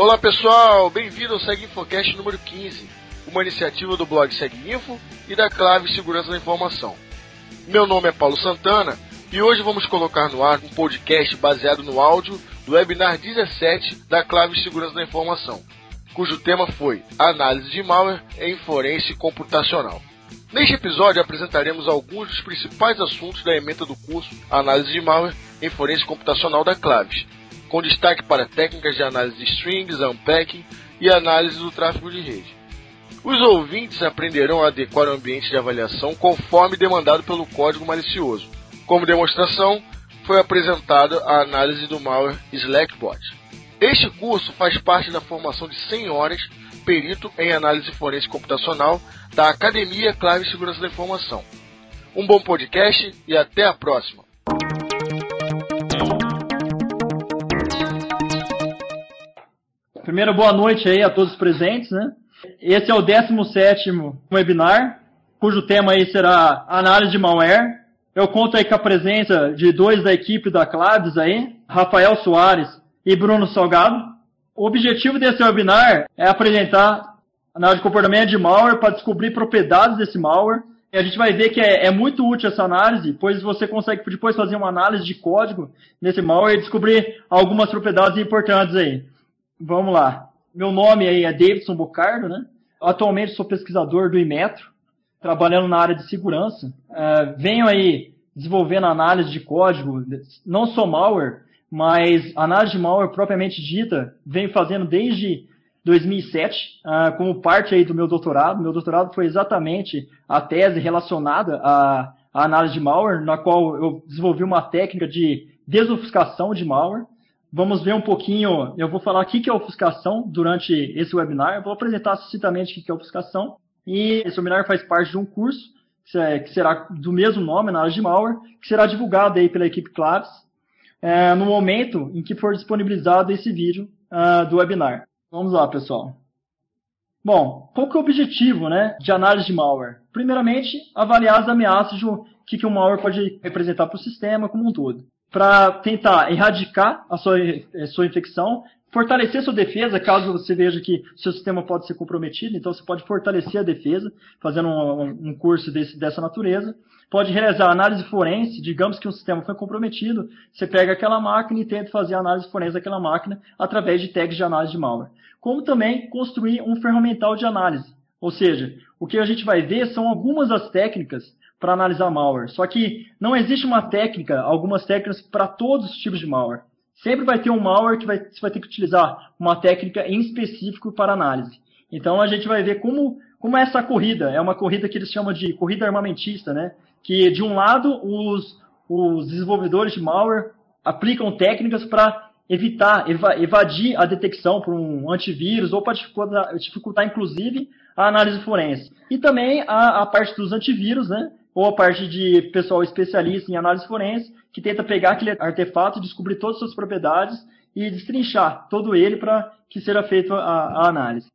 Olá pessoal, bem-vindo ao Seg Infocast número 15, uma iniciativa do blog Seg Info e da Clave Segurança da Informação. Meu nome é Paulo Santana e hoje vamos colocar no ar um podcast baseado no áudio do webinar 17 da Clave Segurança da Informação, cujo tema foi Análise de Malware em Forense Computacional. Neste episódio apresentaremos alguns dos principais assuntos da ementa do curso Análise de Malware em Forense Computacional da Claves, com destaque para técnicas de análise de strings, unpacking e análise do tráfego de rede. Os ouvintes aprenderão a adequar o ambiente de avaliação conforme demandado pelo código malicioso. Como demonstração, foi apresentada a análise do malware Slackbot. Este curso faz parte da formação de 100 horas perito em análise forense computacional da Academia Clave Segurança da Informação. Um bom podcast e até a próxima! Primeiro, boa noite aí a todos os presentes, né? Esse é o 17 webinar, cujo tema aí será análise de malware. Eu conto aí com a presença de dois da equipe da Claves aí, Rafael Soares e Bruno Salgado. O objetivo desse webinar é apresentar análise de comportamento de malware para descobrir propriedades desse malware. E a gente vai ver que é, é, muito útil essa análise, pois você consegue depois fazer uma análise de código nesse malware e descobrir algumas propriedades importantes aí. Vamos lá. Meu nome é Davidson Bocardo, né? Atualmente sou pesquisador do Imetro, trabalhando na área de segurança. Uh, venho aí desenvolvendo análise de código, não só malware, mas análise de malware propriamente dita, venho fazendo desde 2007, uh, como parte aí do meu doutorado. Meu doutorado foi exatamente a tese relacionada à, à análise de malware, na qual eu desenvolvi uma técnica de desofuscação de malware. Vamos ver um pouquinho, eu vou falar o que é ofuscação durante esse webinar, eu vou apresentar sucintamente o que é ofuscação, e esse webinar faz parte de um curso, que será do mesmo nome, análise de malware, que será divulgado aí pela equipe Claves, é, no momento em que for disponibilizado esse vídeo uh, do webinar. Vamos lá, pessoal. Bom, qual que é o objetivo né, de análise de malware? Primeiramente, avaliar as ameaças de o que, que o malware pode representar para o sistema como um todo. Para tentar erradicar a sua, a eh, sua infecção, fortalecer sua defesa, caso você veja que seu sistema pode ser comprometido, então você pode fortalecer a defesa, fazendo um, um curso desse, dessa natureza pode realizar análise forense, digamos que um sistema foi comprometido, você pega aquela máquina e tenta fazer a análise forense daquela máquina através de tags de análise de malware. Como também construir um ferramental de análise. Ou seja, o que a gente vai ver são algumas das técnicas para analisar malware. Só que não existe uma técnica, algumas técnicas para todos os tipos de malware. Sempre vai ter um malware que vai, você vai ter que utilizar uma técnica em específico para análise. Então a gente vai ver como, como é essa corrida. É uma corrida que eles chamam de corrida armamentista, né? que de um lado os, os desenvolvedores de malware aplicam técnicas para evitar, evadir a detecção por um antivírus ou para dificultar, dificultar, inclusive, a análise forense. E também a, a, parte dos antivírus, né? Ou a parte de pessoal especialista em análise forense, que tenta pegar aquele artefato descobrir todas as suas propriedades e destrinchar todo ele para que seja feita a, a análise.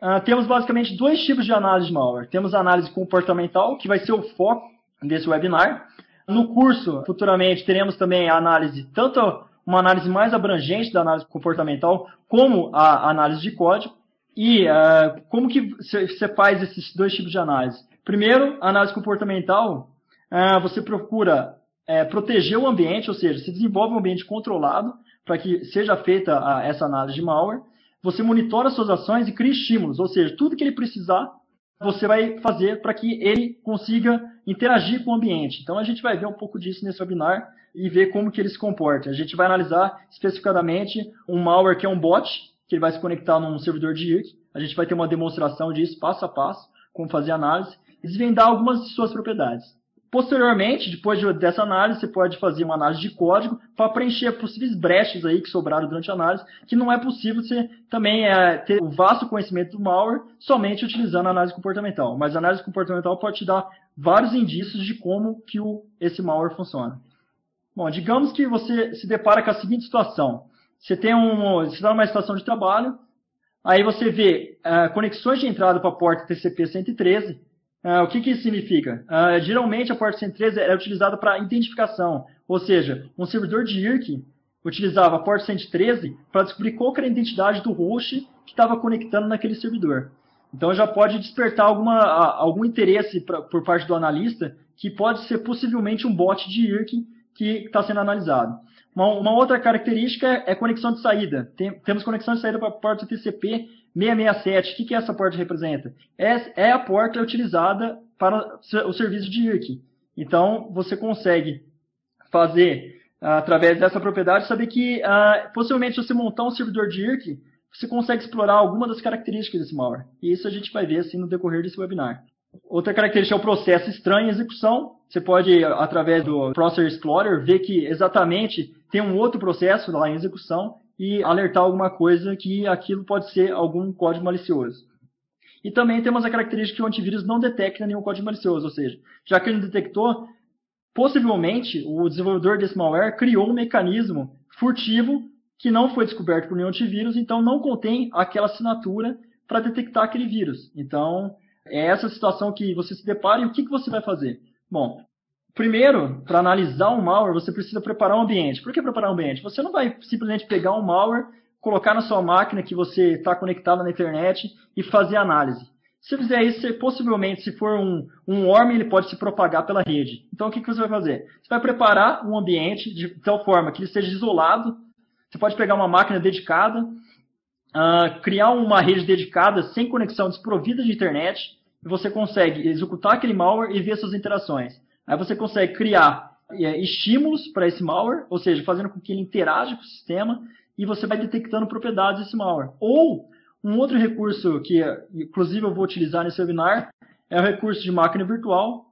Uh, temos basicamente dois tipos de análise de malware. Temos a análise comportamental, que vai ser o foco desse webinar. No curso, futuramente, teremos também a análise, tanto uma análise mais abrangente da análise comportamental, como a análise de código. E uh, como que você faz esses dois tipos de análise? Primeiro, a análise comportamental, uh, você procura uh, proteger o ambiente, ou seja, se desenvolve um ambiente controlado para que seja feita a, essa análise de malware. Você monitora suas ações e cria estímulos, ou seja, tudo que ele precisar você vai fazer para que ele consiga interagir com o ambiente. Então a gente vai ver um pouco disso nesse webinar e ver como que ele se comporta. A gente vai analisar especificadamente um malware que é um bot, que ele vai se conectar num servidor de IRC. A gente vai ter uma demonstração disso passo a passo, como fazer análise, e desvendar algumas de suas propriedades. Posteriormente, depois dessa análise, você pode fazer uma análise de código para preencher possíveis brechas aí que sobraram durante a análise, que não é possível você também é, ter o vasto conhecimento do malware somente utilizando a análise comportamental. Mas a análise comportamental pode te dar vários indícios de como que o, esse malware funciona. Bom, digamos que você se depara com a seguinte situação. Você tem um, você está numa estação de trabalho, aí você vê uh, conexões de entrada para a porta TCP-113, Uh, o que, que isso significa? Uh, geralmente a porta 113 é utilizada para identificação, ou seja, um servidor de IRC, utilizava a porta 113 para descobrir qual era a identidade do host que estava conectando naquele servidor. Então já pode despertar alguma, algum interesse pra, por parte do analista que pode ser possivelmente um bot de IRC que está sendo analisado. Uma, uma, outra característica é conexão de saída. Tem, temos conexão de saída para a porta TCP 667. O que, que essa porta representa? É, é a porta utilizada para o serviço de IRC. Então, você consegue fazer, através dessa propriedade, saber que, uh, possivelmente, se você montar um servidor de IRC, você consegue explorar alguma das características desse malware. E isso a gente vai ver assim, no decorrer desse webinar. Outra característica é o processo estranho em execução. Você pode, através do Process Explorer, ver que exatamente tem um outro processo lá em execução e alertar alguma coisa que aquilo pode ser algum código malicioso. E também temos a característica que o antivírus não detecta nenhum código malicioso, ou seja, já que ele detectou, possivelmente o desenvolvedor desse malware criou um mecanismo furtivo que não foi descoberto por nenhum antivírus, então não contém aquela assinatura para detectar aquele vírus. Então, é essa situação que você se depara e o que, que você vai fazer? Bom, primeiro, para analisar um malware, você precisa preparar um ambiente. Por que preparar um ambiente? Você não vai simplesmente pegar um malware, colocar na sua máquina que você está conectado na internet e fazer análise. Se fizer isso, você, possivelmente, se for um, um worm, ele pode se propagar pela rede. Então, o que, que você vai fazer? Você vai preparar um ambiente de tal forma que ele seja isolado você pode pegar uma máquina dedicada, uh, criar uma rede dedicada sem conexão desprovida de internet, e você consegue executar aquele malware e ver suas interações. Aí você consegue criar é, estímulos para esse malware, ou seja, fazendo com que ele interaja com o sistema, e você vai detectando propriedades desse malware. Ou um outro recurso que, inclusive, eu vou utilizar nesse webinar é o recurso de máquina virtual.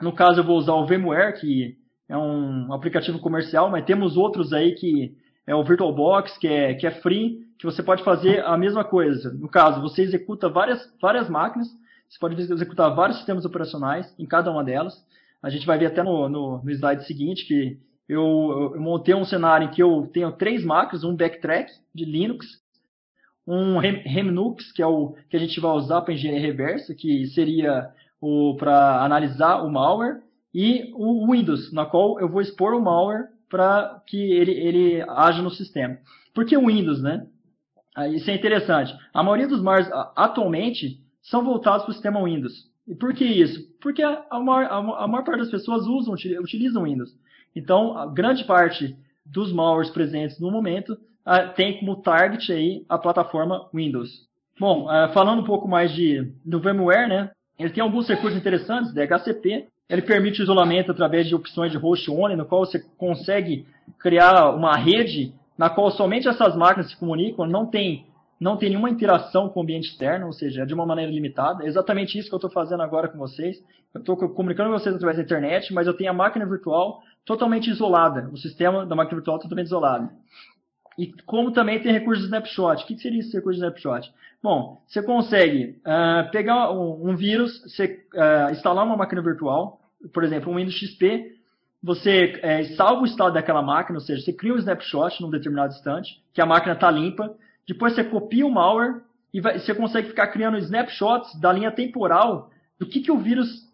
No caso, eu vou usar o VMware, que é um aplicativo comercial, mas temos outros aí que é o VirtualBox, que é, que é free, que você pode fazer a mesma coisa. No caso, você executa várias, várias máquinas, você pode executar vários sistemas operacionais em cada uma delas. A gente vai ver até no, no, no slide seguinte que eu, eu, montei um cenário em que eu tenho três máquinas, um backtrack de Linux, um Remnux, que é o que a gente vai usar para engenharia reversa, que seria para analisar o malware, e o Windows, na qual eu vou expor o malware para que ele, ele age no sistema. Por que o Windows, né? Isso é interessante. A maioria dos MARs atualmente são voltados para o sistema Windows. E por que isso? Porque a, maior, a, maior parte das pessoas usam, utilizam Windows. Então, grande parte dos malwares presentes no momento tem como target aí a plataforma Windows. Bom, falando um pouco mais de, do VMware, né? Ele tem alguns recursos interessantes, DHCP, ele permite o isolamento através de opções de host only, no qual você consegue criar uma rede na qual somente essas máquinas se comunicam, não tem, não tem nenhuma interação com o ambiente externo, ou seja, é de uma maneira limitada. É exatamente isso que eu estou fazendo agora com vocês. Eu estou comunicando com vocês através da internet, mas eu tenho a máquina virtual totalmente isolada, o sistema da máquina virtual totalmente isolado. E como também tem recurso de snapshot. O que seria esse recurso de snapshot? Bom, você consegue uh, pegar um, um, vírus, você, uh, instalar uma máquina virtual, por exemplo, um Windows XP, você uh, salva o estado daquela máquina, ou seja, você cria um snapshot num determinado instante, que a máquina está limpa, depois você copia o malware e vai, você consegue ficar criando snapshots da linha temporal do que, que o vírus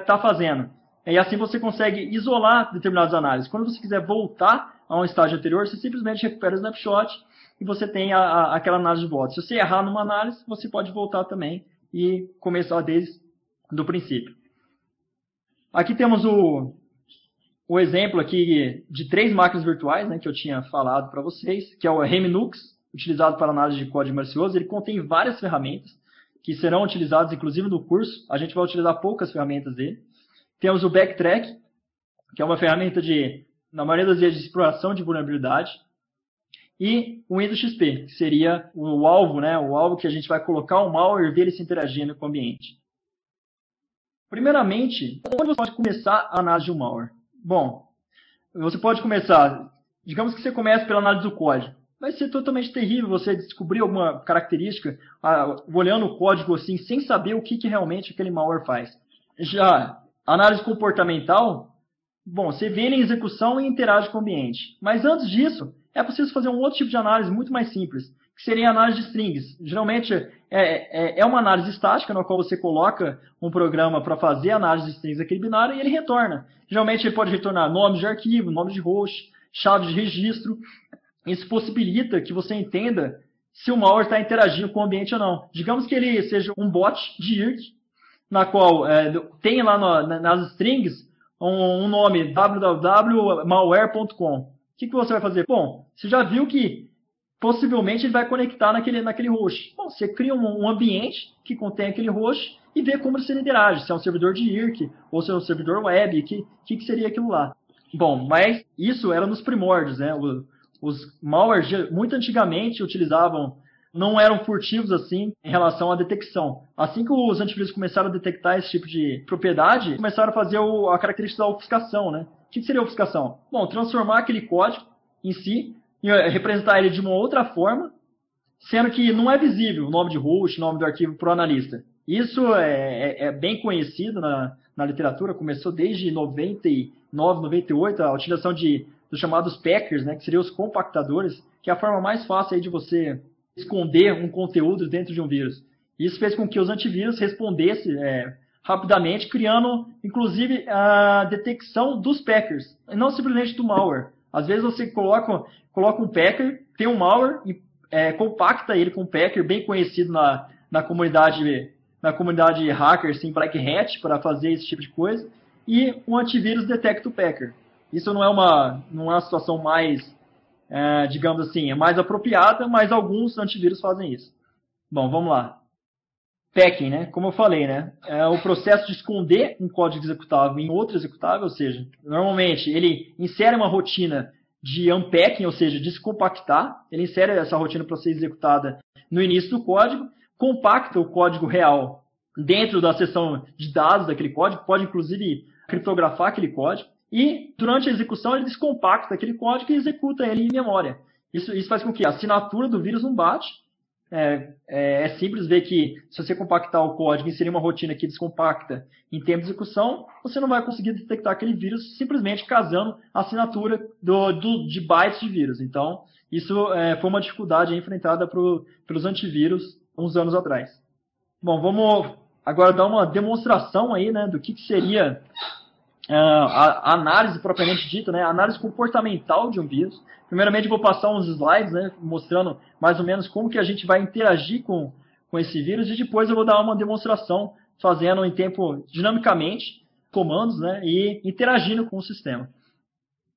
está fazendo. E assim você consegue isolar determinadas análises. Quando você quiser voltar a um estágio anterior, você simplesmente recupera o snapshot e você tem a, a, aquela análise de volta. Se você errar numa análise, você pode voltar também e começar desde do princípio. Aqui temos o, o exemplo aqui de três máquinas virtuais né, que eu tinha falado para vocês, que é o Remnux, utilizado para análise de código malicioso. Ele contém várias ferramentas que serão utilizadas, inclusive no curso. A gente vai utilizar poucas ferramentas dele. Temos o Backtrack, que é uma ferramenta de na maioria das vezes, de exploração de vulnerabilidade. E o Windows XP, que seria o alvo, né, o alvo que a gente vai colocar o malware e ver ele se interagindo com o ambiente. Primeiramente, onde você pode começar a análise de um malware? Bom, você pode começar, digamos que você comece pela análise do código. Vai ser totalmente terrível você descobrir alguma característica ah, olhando o código assim, sem saber o que, que realmente aquele malware faz. Já análise comportamental, Bom, você vê ele em execução e interage com o ambiente. Mas antes disso, é preciso fazer um outro tipo de análise muito mais simples, que seria a análise de strings. Geralmente é, é, é uma análise estática, na qual você coloca um programa para fazer a análise de strings daquele binário e ele retorna. Geralmente ele pode retornar nomes de arquivo, nomes de host, chave de registro. isso possibilita que você entenda se o malware está interagindo com o ambiente ou não. Digamos que ele seja um bot de IRC, na qual é, tem lá no, nas strings um, um nome www.malware.com. O que, que você vai fazer? Bom, você já viu que possivelmente ele vai conectar naquele, naquele host. Bom, você cria um, um ambiente que contém aquele host e vê como ele interage, se é um servidor de IRC ou se é um servidor web, que, que, que seria aquilo lá. Bom, mas isso era nos primórdios, né? O, os malwares, muito antigamente, utilizavam, não eram furtivos assim em relação à detecção. Assim que os antivírus começaram a detectar esse tipo de propriedade, começaram a fazer o, a característica da ofuscação, né? O que seria ofuscação? Bom, transformar aquele código em si representar ele de uma outra forma, sendo que não é visível o nome de host, o nome do arquivo para o analista. Isso é, é, é, bem conhecido na, na literatura, começou desde 99, 98, a utilização de dos chamados packers, né, que seriam os compactadores, que é a forma mais fácil aí de você esconder um conteúdo dentro de um vírus. Isso fez com que os antivírus respondessem é, rapidamente, criando, inclusive, a detecção dos packers, e não simplesmente do malware. Às vezes você coloca, coloca um packer, tem um malware e é, compacta ele com um packer bem conhecido na, na comunidade na comunidade hacker, sim, Black Hat, para fazer esse tipo de coisa, e o antivírus detecta o packer. Isso não é uma, não é uma situação mais, é, digamos assim, é mais apropriada, mas alguns antivírus fazem isso. Bom, vamos lá. Packing, né? Como eu falei, né? É o processo de esconder um código executável em outro executável, ou seja, normalmente ele insere uma rotina de unpacking, ou seja, descompactar. Ele insere essa rotina para ser executada no início do código, compacta o código real dentro da seção de dados daquele código, pode inclusive criptografar aquele código. E durante a execução ele descompacta aquele código e executa ele em memória. Isso, isso faz com que a assinatura do vírus não bate. É, é, é, simples ver que se você compactar o código e inserir uma rotina que descompacta em tempo de execução, você não vai conseguir detectar aquele vírus simplesmente casando a assinatura do, do, de bytes de vírus. Então, isso é, foi uma dificuldade enfrentada pro, pelos antivírus uns anos atrás. Bom, vamos agora dar uma demonstração aí né, do que, que seria uh, a, análise propriamente dita, né, a análise comportamental de um vírus. Primeiramente, vou passar uns slides né, mostrando mais ou menos como que a gente vai interagir com, com esse vírus. E depois eu vou dar uma demonstração fazendo em tempo dinamicamente comandos né, e interagindo com o sistema.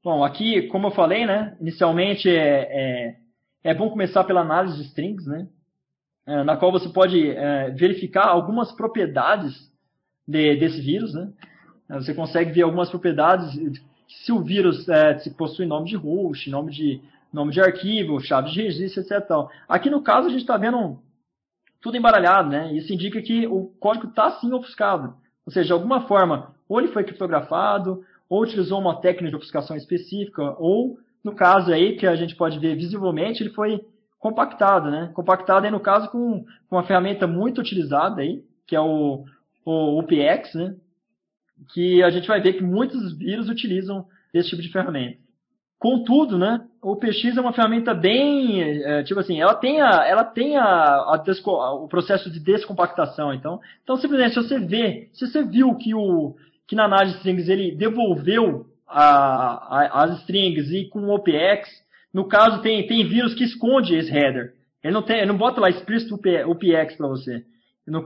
Bom, aqui, como eu falei, né, inicialmente é, é, é bom começar pela análise de strings, né, é, na qual você pode é, verificar algumas propriedades de, desse vírus, né, você consegue ver algumas propriedades se o vírus é, se possui nome de host, nome de, nome de arquivo, chave de registro, etc. Aqui no caso a gente está vendo tudo embaralhado, né? Isso indica que o código está sim ofuscado. Ou seja, de alguma forma, ou ele foi criptografado, ou utilizou uma técnica de ofuscação específica, ou, no caso aí, que a gente pode ver visivelmente, ele foi compactado, né? Compactado aí, no caso, com, com uma ferramenta muito utilizada aí, que é o, o UPX, né? Que a gente vai ver que muitos vírus utilizam esse tipo de ferramenta. Contudo, né, o PX é uma ferramenta bem, é, tipo assim, ela tem, a, ela tem a, a desco, o processo de descompactação. Então, então simplesmente se você vê, se você viu que o que na análise de strings ele devolveu a, as strings e com o OPX, no caso tem, tem vírus que esconde esse header. Ele não tem, ele não bota lá explícito OPX para você,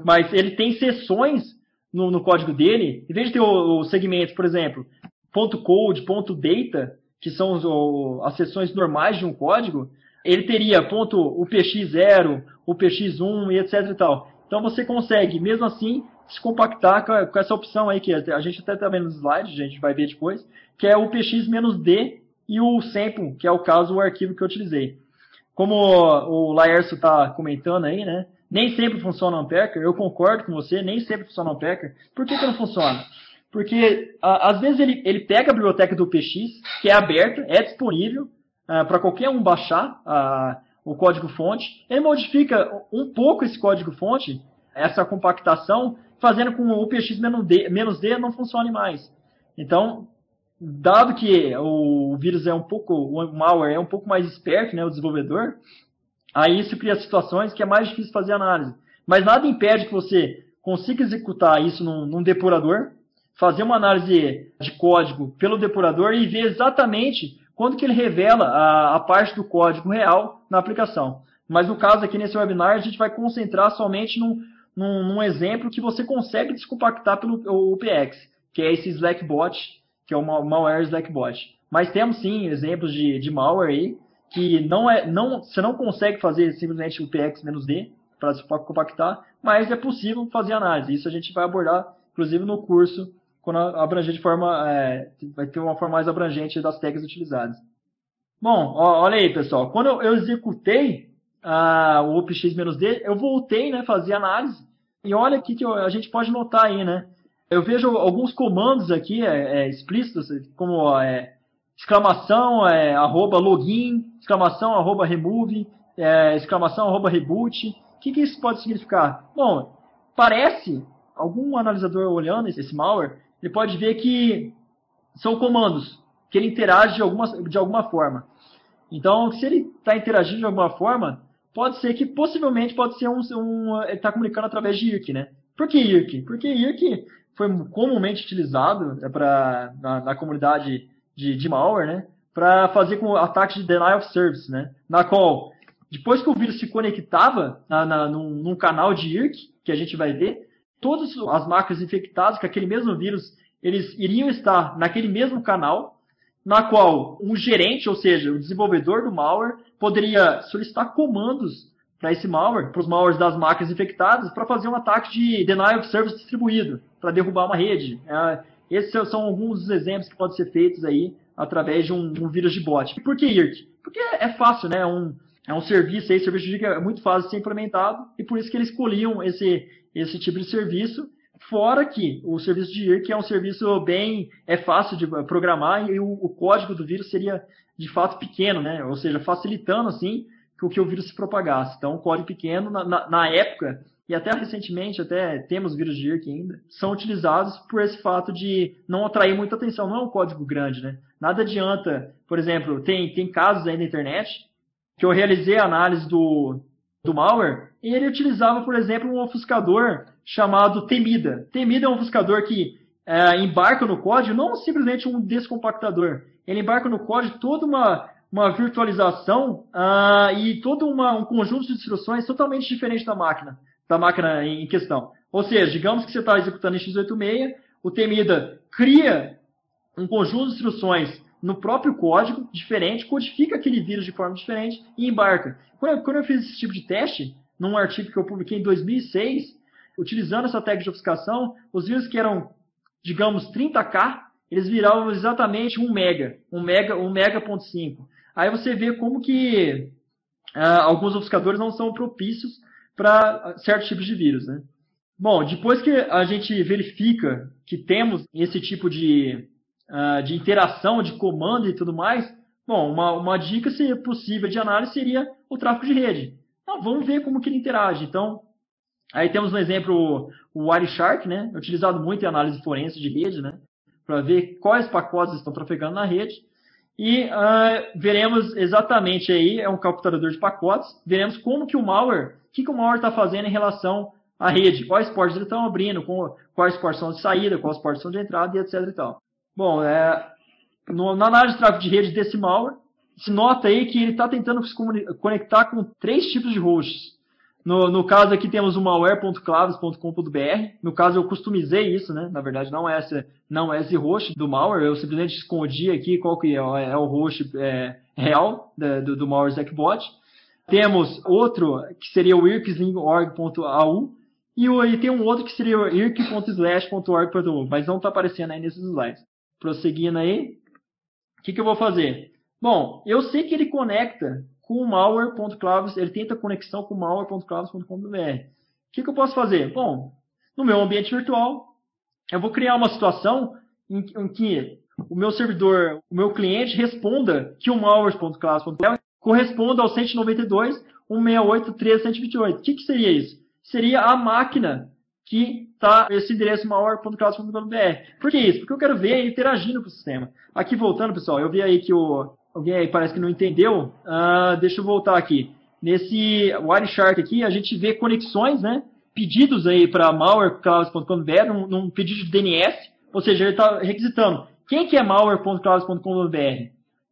mas ele tem sessões no, no código dele, em vez de ter os segmentos, por exemplo, .code, .data, que são os, o, as seções normais de um código, ele teria ponto .upx0, upx1 e etc e tal. Então você consegue, mesmo assim, se compactar com, com essa opção aí, que a gente até está vendo nos slides, a gente vai ver depois, que é o px-d e o sample, que é o caso, o arquivo que eu utilizei. Como o Laércio está comentando aí, né? Nem sempre funciona um packer, eu concordo com você, nem sempre funciona um packer. Por que, que não funciona? Porque a, às vezes ele, ele pega a biblioteca do PX, que é aberta, é disponível uh, para qualquer um baixar uh, o código-fonte, ele modifica um pouco esse código-fonte, essa compactação, fazendo com o PX-D -D não funcione mais. Então, dado que o vírus é um pouco, o malware é um pouco mais esperto, né, o desenvolvedor, Aí isso cria situações que é mais difícil fazer análise. Mas nada impede que você consiga executar isso num, num depurador, fazer uma análise de código pelo depurador e ver exatamente quando que ele revela a, a parte do código real na aplicação. Mas no caso aqui nesse webinar, a gente vai concentrar somente num, num, num exemplo que você consegue descompactar pelo UPX, que é esse Slackbot, que é o malware Slackbot. Mas temos sim exemplos de, de malware aí, que não é, não, você não consegue fazer simplesmente o PX-D para compactar, mas é possível fazer análise. Isso a gente vai abordar, inclusive, no curso, quando abranger de forma, é, vai ter uma forma mais abrangente das tags utilizadas. Bom, ó, olha aí, pessoal. Quando eu, executei ah, o OPX-D, eu voltei, né, fazer análise. E olha aqui que a gente pode notar aí, né? Eu vejo alguns comandos aqui é, é, explícitos, como é, exclamação, é, arroba login, exclamação, arroba remove, é, exclamação, arroba reboot. O que, que isso pode significar? Bom, parece, algum analisador olhando esse malware, ele pode ver que são comandos, que ele interage de alguma, de alguma forma. Então, se ele está interagindo de alguma forma, pode ser que possivelmente pode ser um, um ele está comunicando através de IRC, né? Por que IRC? Porque IRC foi comumente utilizado é pra, na, na comunidade de, de malware, né? Para fazer com ataques de denial of service, né? Na qual, depois que o vírus se conectava na, na, num, num canal de IRC, que a gente vai ver, todas as máquinas infectadas com aquele mesmo vírus, eles iriam estar naquele mesmo canal, na qual um gerente, ou seja, o desenvolvedor do malware, poderia solicitar comandos para esse malware, para os malwares das máquinas infectadas, para fazer um ataque de denial of service distribuído, para derrubar uma rede. É, esses são alguns dos exemplos que podem ser feitos aí através de um, um vírus de bot. Por que IRC? Porque é fácil, né? É um, é um serviço aí, serviço de é muito fácil de ser implementado e por isso que eles escolhiam esse, esse tipo de serviço. Fora que o serviço de IRC é um serviço bem é fácil de programar e o, o código do vírus seria de fato pequeno, né? Ou seja, facilitando assim que o vírus se propagasse. Então, um código pequeno na, na, na época e até recentemente, até temos vírus de IRC ainda, são utilizados por esse fato de não atrair muita atenção. Não é um código grande, né? Nada adianta, por exemplo, tem, tem casos aí na internet que eu realizei a análise do, do malware e ele utilizava, por exemplo, um ofuscador chamado Temida. Temida é um ofuscador que é, embarca no código não simplesmente um descompactador. Ele embarca no código toda uma, uma virtualização uh, e todo uma, um conjunto de instruções totalmente diferente da máquina da máquina em questão. Ou seja, digamos que você está executando em x86, o Temida cria um conjunto de instruções no próprio código, diferente, codifica aquele vírus de forma diferente e embarca. Quando eu, quando eu fiz esse tipo de teste, num artigo que eu publiquei em 2006, utilizando essa técnica de obfuscação, os vírus que eram, digamos, 30K, eles viravam exatamente 1 mega, 1 mega, 1 mega.5. Aí você vê como que uh, alguns obfuscadores não são propícios para certos tipos de vírus. Né? Bom, depois que a gente verifica que temos esse tipo de, uh, de interação, de comando e tudo mais, bom, uma, uma dica se possível de análise seria o tráfego de rede. Então, vamos ver como que ele interage. Então, aí temos no exemplo o Wireshark, né, utilizado muito em análise forense de rede, né, para ver quais pacotes estão trafegando na rede. E uh, veremos exatamente aí, é um capturador de pacotes, veremos como que o malware que, que o malware está fazendo em relação à rede, quais portas eles estão abrindo, quais portas são de saída, quais portas são de entrada e etc. E tal. Bom, é, no, na análise de tráfego de rede desse malware, se nota aí que ele está tentando se conectar com três tipos de hosts. No, no caso aqui temos o malware.claves.com.br. No caso eu customizei isso, né? Na verdade não é esse, não é esse host do malware. Eu simplesmente escondi aqui qual que é, é o host é, real do, do malware. Temos outro que seria o irksling.org.au e, e tem um outro que seria o irk.slash.org.au, mas não está aparecendo aí nesses slides. Prosseguindo aí, o que, que eu vou fazer? Bom, eu sei que ele conecta com o malware.claves, ele tenta conexão com malware.claves.com.br. O que, que eu posso fazer? Bom, no meu ambiente virtual, eu vou criar uma situação em, em que o meu servidor, o meu cliente responda que o malware.claves.com.br corresponde ao 192, 168, 13, 128. O que, que seria isso? Seria a máquina que está esse endereço maior.classe.br. Por que isso? Porque eu quero ver interagindo com o sistema. Aqui voltando, pessoal, eu vi aí que o, alguém aí parece que não entendeu. Uh, deixa eu voltar aqui. Nesse Wireshark aqui, a gente vê conexões, né? Pedidos aí para malware.cloud.com.br, num, pedido de DNS, ou seja, ele está requisitando quem que é malware.cloud.com.br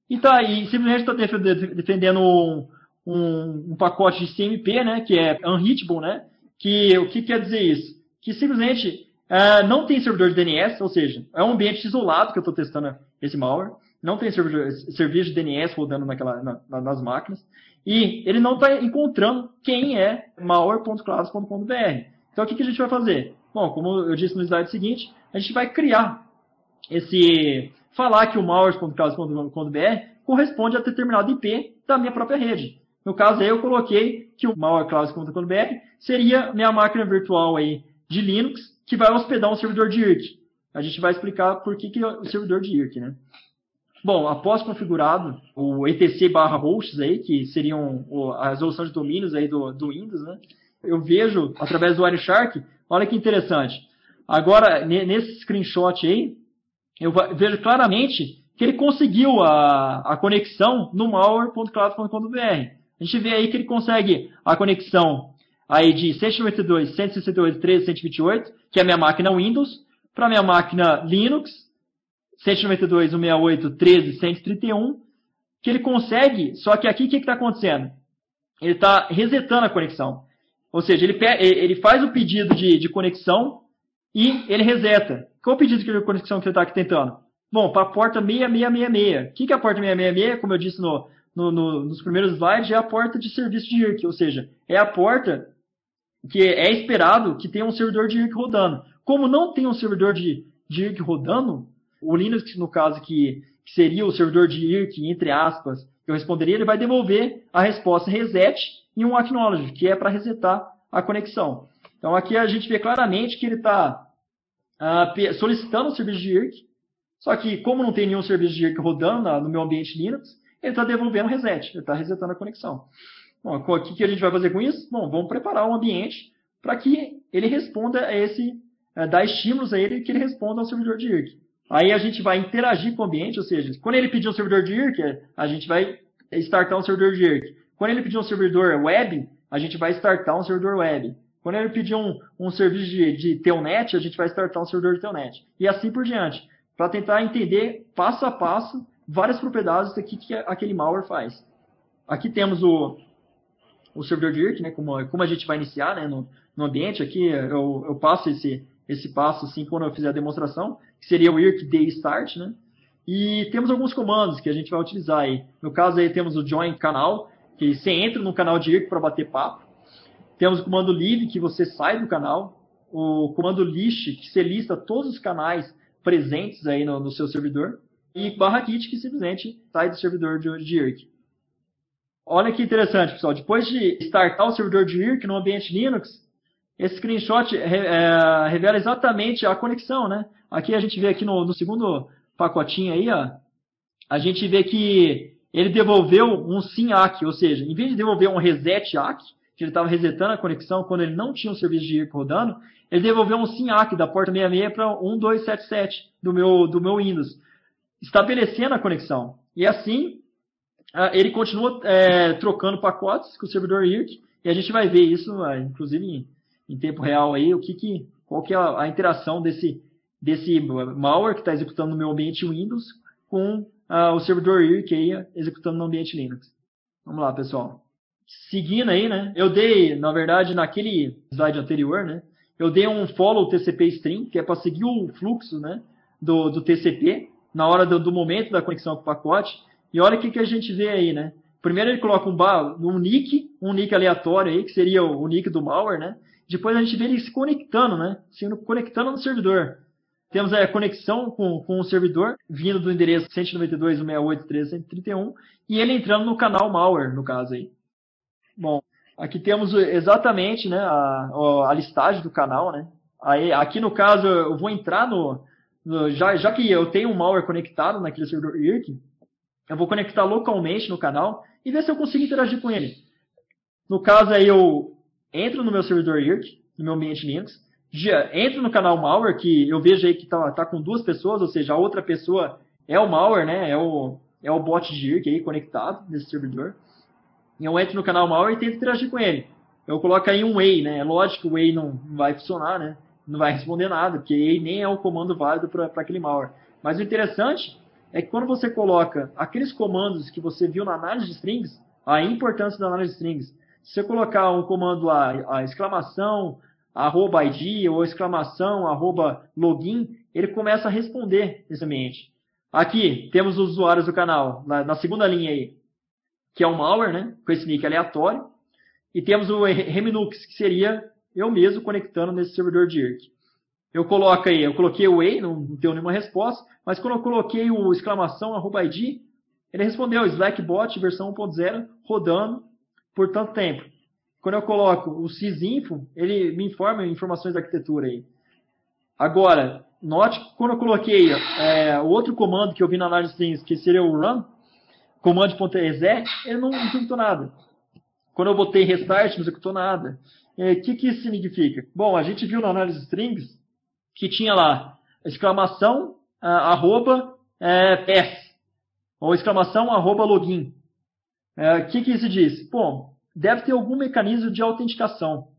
e, tá, e simplesmente está defendendo um, um, um, pacote de CMP, né, que é unhitable, né, que o que quer dizer isso? Que simplesmente uh, não tem servidor de DNS, ou seja, é um ambiente isolado que eu estou testando esse malware, não tem serviço de DNS rodando naquela, na, nas máquinas, e ele não está encontrando quem é malware.clouds.com.br. Então, o que, que a gente vai fazer? Bom, como eu disse no slide seguinte, a gente vai criar esse... falar que o malware.clouds.com.br corresponde a determinado IP da minha própria rede. No caso aí, eu coloquei que o malwareclouds.com.br seria minha máquina virtual aí de Linux que vai hospedar um servidor de IRC. A gente vai explicar por que, que é o servidor de IRC, né? Bom, após configurado o etc barra hosts aí, que seriam a resolução de domínios aí do, do Windows, né? Eu vejo através do Wireshark, olha que interessante. Agora, nesse screenshot aí, eu vejo claramente que ele conseguiu a, a conexão no malware.cloud.com.br. A gente vê aí que ele consegue a conexão aí de 192, 168, 13, 128, que é a minha máquina Windows, para minha máquina Linux, 192, 168, 13, 131, que ele consegue, só que aqui o que está acontecendo? Ele está resetando a conexão. Ou seja, ele, ele faz o pedido de, de conexão e ele reseta. Qual o pedido de conexão que ele está aqui tentando? Bom, para a porta 6666. O que é a porta 666? Como eu disse no, no, no, nos primeiros slides, é a porta de serviço de IRC, ou seja, é a porta que é esperado que tenha um servidor de IRC rodando. Como não tem um servidor de, de IRC rodando, o Linux, no caso, que, que seria o servidor de IRC, entre aspas, que eu responderia, ele vai devolver a resposta reset e um acknowledge, que é para resetar a conexão. Então aqui a gente vê claramente que ele está uh, ah, solicitando o serviço de IRC, só que como não tem nenhum serviço de IRC rodando na, no meu ambiente Linux, ele está devolvendo reset, ele está resetando a conexão. Bom, o que, que a gente vai fazer com isso? Bom, vamos preparar um ambiente para que ele responda a esse, uh, dar estímulos a ele que ele responda ao servidor de IRC. Aí a gente vai interagir com o ambiente, ou seja, quando ele pedir um servidor de IRC, a gente vai startar um servidor de IRC. Quando ele pedir um servidor web, a gente vai startar um servidor web. Quando ele pedir um, um serviço de, de telnet, a gente vai startar um servidor de telnet. E assim por diante, para tentar entender passo a passo várias propriedades do que aquele malware faz. Aqui temos o, o servidor de IRC, né, como, como a gente vai iniciar né, no, no ambiente. Aqui eu, eu passo esse, esse passo assim quando eu fizer a demonstração, que seria o IRC day start, né? E temos alguns comandos que a gente vai utilizar aí. No caso aí temos o join canal, que você entra no canal de IRC para bater papo. Temos o comando leave, que você sai do canal. O comando list, que você lista todos os canais presentes aí no, no seu servidor. E barra kit, que simplesmente sai do servidor de, de IRC. Olha que interessante, pessoal. Depois de startar o servidor de IRC no ambiente Linux, esse screenshot é, revela exatamente a conexão, né? Aqui a gente vê aqui no, no segundo pacotinho aí, ó, a gente vê que ele devolveu um SYN-ACK, ou seja, em vez de devolver um reset ACK, que ele estava resetando a conexão quando ele não tinha um serviço de IRC rodando, ele devolveu um SYN-ACK da porta 66 para 1277 do meu, do meu Windows, estabelecendo a conexão. E assim, ele continua é, trocando pacotes com o servidor IRC, e a gente vai ver isso, é, inclusive, em tempo real aí, o que, que qual que é a, a interação desse, desse malware que está executando no meu ambiente Windows com uh, o servidor IRC aí executando no ambiente Linux. Vamos lá, pessoal. Seguindo aí, né? Eu dei, na verdade, naquele slide anterior, né? Eu dei um follow TCP string, que é para seguir o fluxo, né? Do, do TCP na hora do, do, momento da conexão com o pacote. E olha o que, que a gente vê aí, né? Primeiro ele coloca um, um nick, um nick aleatório aí, que seria o, o nick do malware, né? Depois a gente vê ele se conectando, né? Se conectando no servidor. Temos a conexão com, com o servidor, vindo do endereço 192.168.331, e ele entrando no canal malware, no caso aí. Bom, aqui temos exatamente né, a, a listagem do canal, né? Aí, aqui no caso, eu vou entrar no, no, já, já que eu tenho um malware conectado naquele servidor IRC, eu vou conectar localmente no canal e ver se eu consigo interagir com ele. No caso aí, eu entro no meu servidor IRC, no meu ambiente Linux, já entro no canal malware, que eu vejo aí que está tá com duas pessoas, ou seja, a outra pessoa é o malware, né? É o, é o bot de IRC aí conectado nesse servidor. E eu entro no canal malware e tento interagir com ele. Eu coloco aí um way, né? É lógico que o way não vai funcionar, né? Não vai responder nada, porque aí nem é o comando válido para aquele malware. Mas o interessante é que quando você coloca aqueles comandos que você viu na análise de strings, a importância da análise de strings, se você colocar um comando lá, a exclamação, arroba ID ou exclamação, arroba login, ele começa a responder nesse ambiente. Aqui temos os usuários do canal, na, na segunda linha aí, que é o malware, né, com esse nick aleatório. E temos o Remnux, que seria eu mesmo conectando nesse servidor de IRC. Eu coloco aí, eu coloquei o Way, não, não tenho nenhuma resposta, mas quando eu coloquei o exclamação arroba ID, ele respondeu Slackbot versão 1.0 rodando por tanto tempo. Quando eu coloco o sysinfo, ele me informa informações da arquitetura aí. Agora, note que quando eu coloquei é, o outro comando que eu vi na análise de que seria o run, comando.exe, ele não executou nada. Quando eu botei restart, não executou nada. O é, que, que isso significa? Bom, a gente viu na análise de strings que tinha lá exclamação, arroba, é, path, ou exclamação, arroba, login. O é, que, que isso diz? Bom, deve ter algum mecanismo de autenticação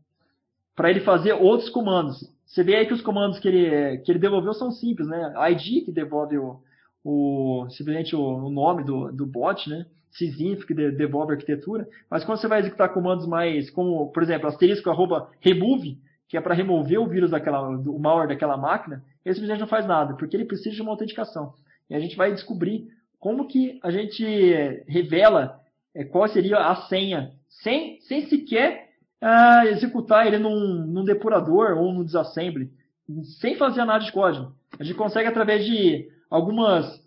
para ele fazer outros comandos. Você vê aí que os comandos que ele, que ele devolveu são simples, né? ID, que devolve o, o simplesmente o, o, nome do, do bot, né? Sysinf, que de, devolve a arquitetura. Mas quando você vai executar comandos mais, como, por exemplo, asterisco, arroba, remove, que é para remover o vírus daquela, o malware daquela máquina, ele simplesmente não faz nada, porque ele precisa de uma autenticação. E a gente vai descobrir como que a gente revela qual seria a senha, sem, sem sequer uh, executar ele num, num depurador ou no disassembly, sem fazer análise de código. A gente consegue através de algumas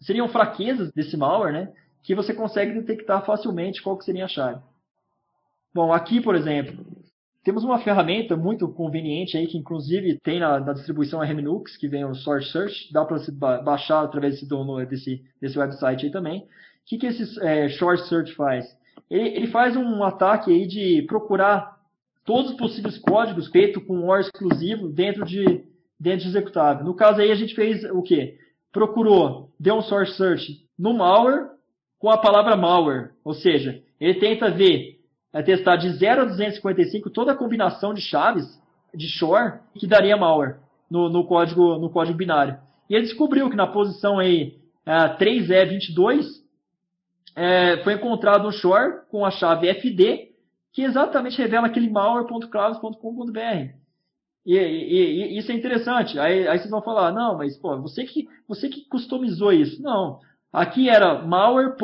seriam fraquezas desse malware, né? Que você consegue detectar facilmente qual que seria a chave. Bom, aqui, por exemplo, temos uma ferramenta muito conveniente aí, que inclusive tem na, na distribuição a Remnux, que vem o Source Search, dá para você baixar através desse, download, desse, desse website aí também. O que, que esse é, Short Search faz? Ele, ele, faz um ataque aí de procurar todos os possíveis códigos feitos com OR exclusivo dentro de, dentro de executável. No caso aí a gente fez o quê? Procurou, deu um Source Search no malware com a palavra malware, ou seja, ele tenta ver é testar de 0 a 255 toda a combinação de chaves de shore que daria malware no, no, código, no código binário. E ele descobriu que na posição aí, é, 3E22 é, foi encontrado um shore com a chave FD que exatamente revela aquele malware.clouds.com.br. E, e, e, isso é interessante. Aí, aí, vocês vão falar, não, mas pô, você que, você que customizou isso. Não. Aqui era malware.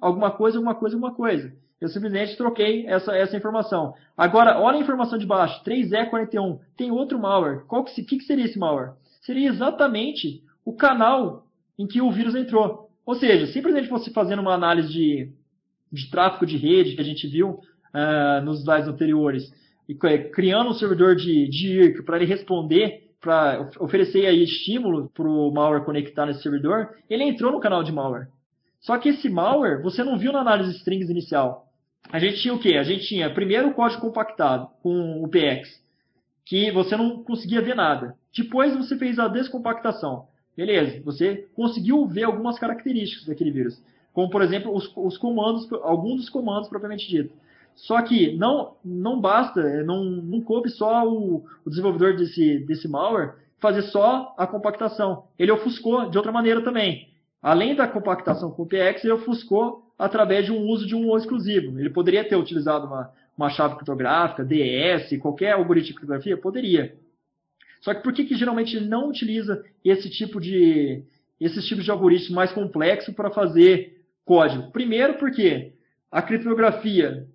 alguma coisa, alguma coisa, alguma coisa. Eu simplesmente troquei essa, essa informação. Agora, olha a informação de baixo, 3E41. Tem outro malware. Qual que, que, que seria esse malware? Seria exatamente o canal em que o vírus entrou. Ou seja, simplesmente você fazendo uma análise de, de tráfego de rede que a gente viu uh, nos slides anteriores, e criando um servidor de, de IRC para ele responder, para oferecer aí estímulo para o malware conectar nesse servidor, ele entrou no canal de malware. Só que esse malware você não viu na análise de strings inicial a gente tinha o quê? A gente tinha primeiro o código compactado com o PX, que você não conseguia ver nada. Depois você fez a descompactação. Beleza, você conseguiu ver algumas características daquele vírus. Como, por exemplo, os, os comandos, alguns dos comandos propriamente dito. Só que não, não basta, não, não coube só o, o desenvolvedor desse, desse malware fazer só a compactação. Ele ofuscou de outra maneira também. Além da compactação com o PX, ele ofuscou através de um uso de um O exclusivo. Ele poderia ter utilizado uma, uma chave criptográfica, DES, qualquer algoritmo de criptografia? Poderia. Só que por que, que geralmente ele não utiliza esse tipo de, esses tipos de algoritmo mais complexo para fazer código? Primeiro porque a criptografia,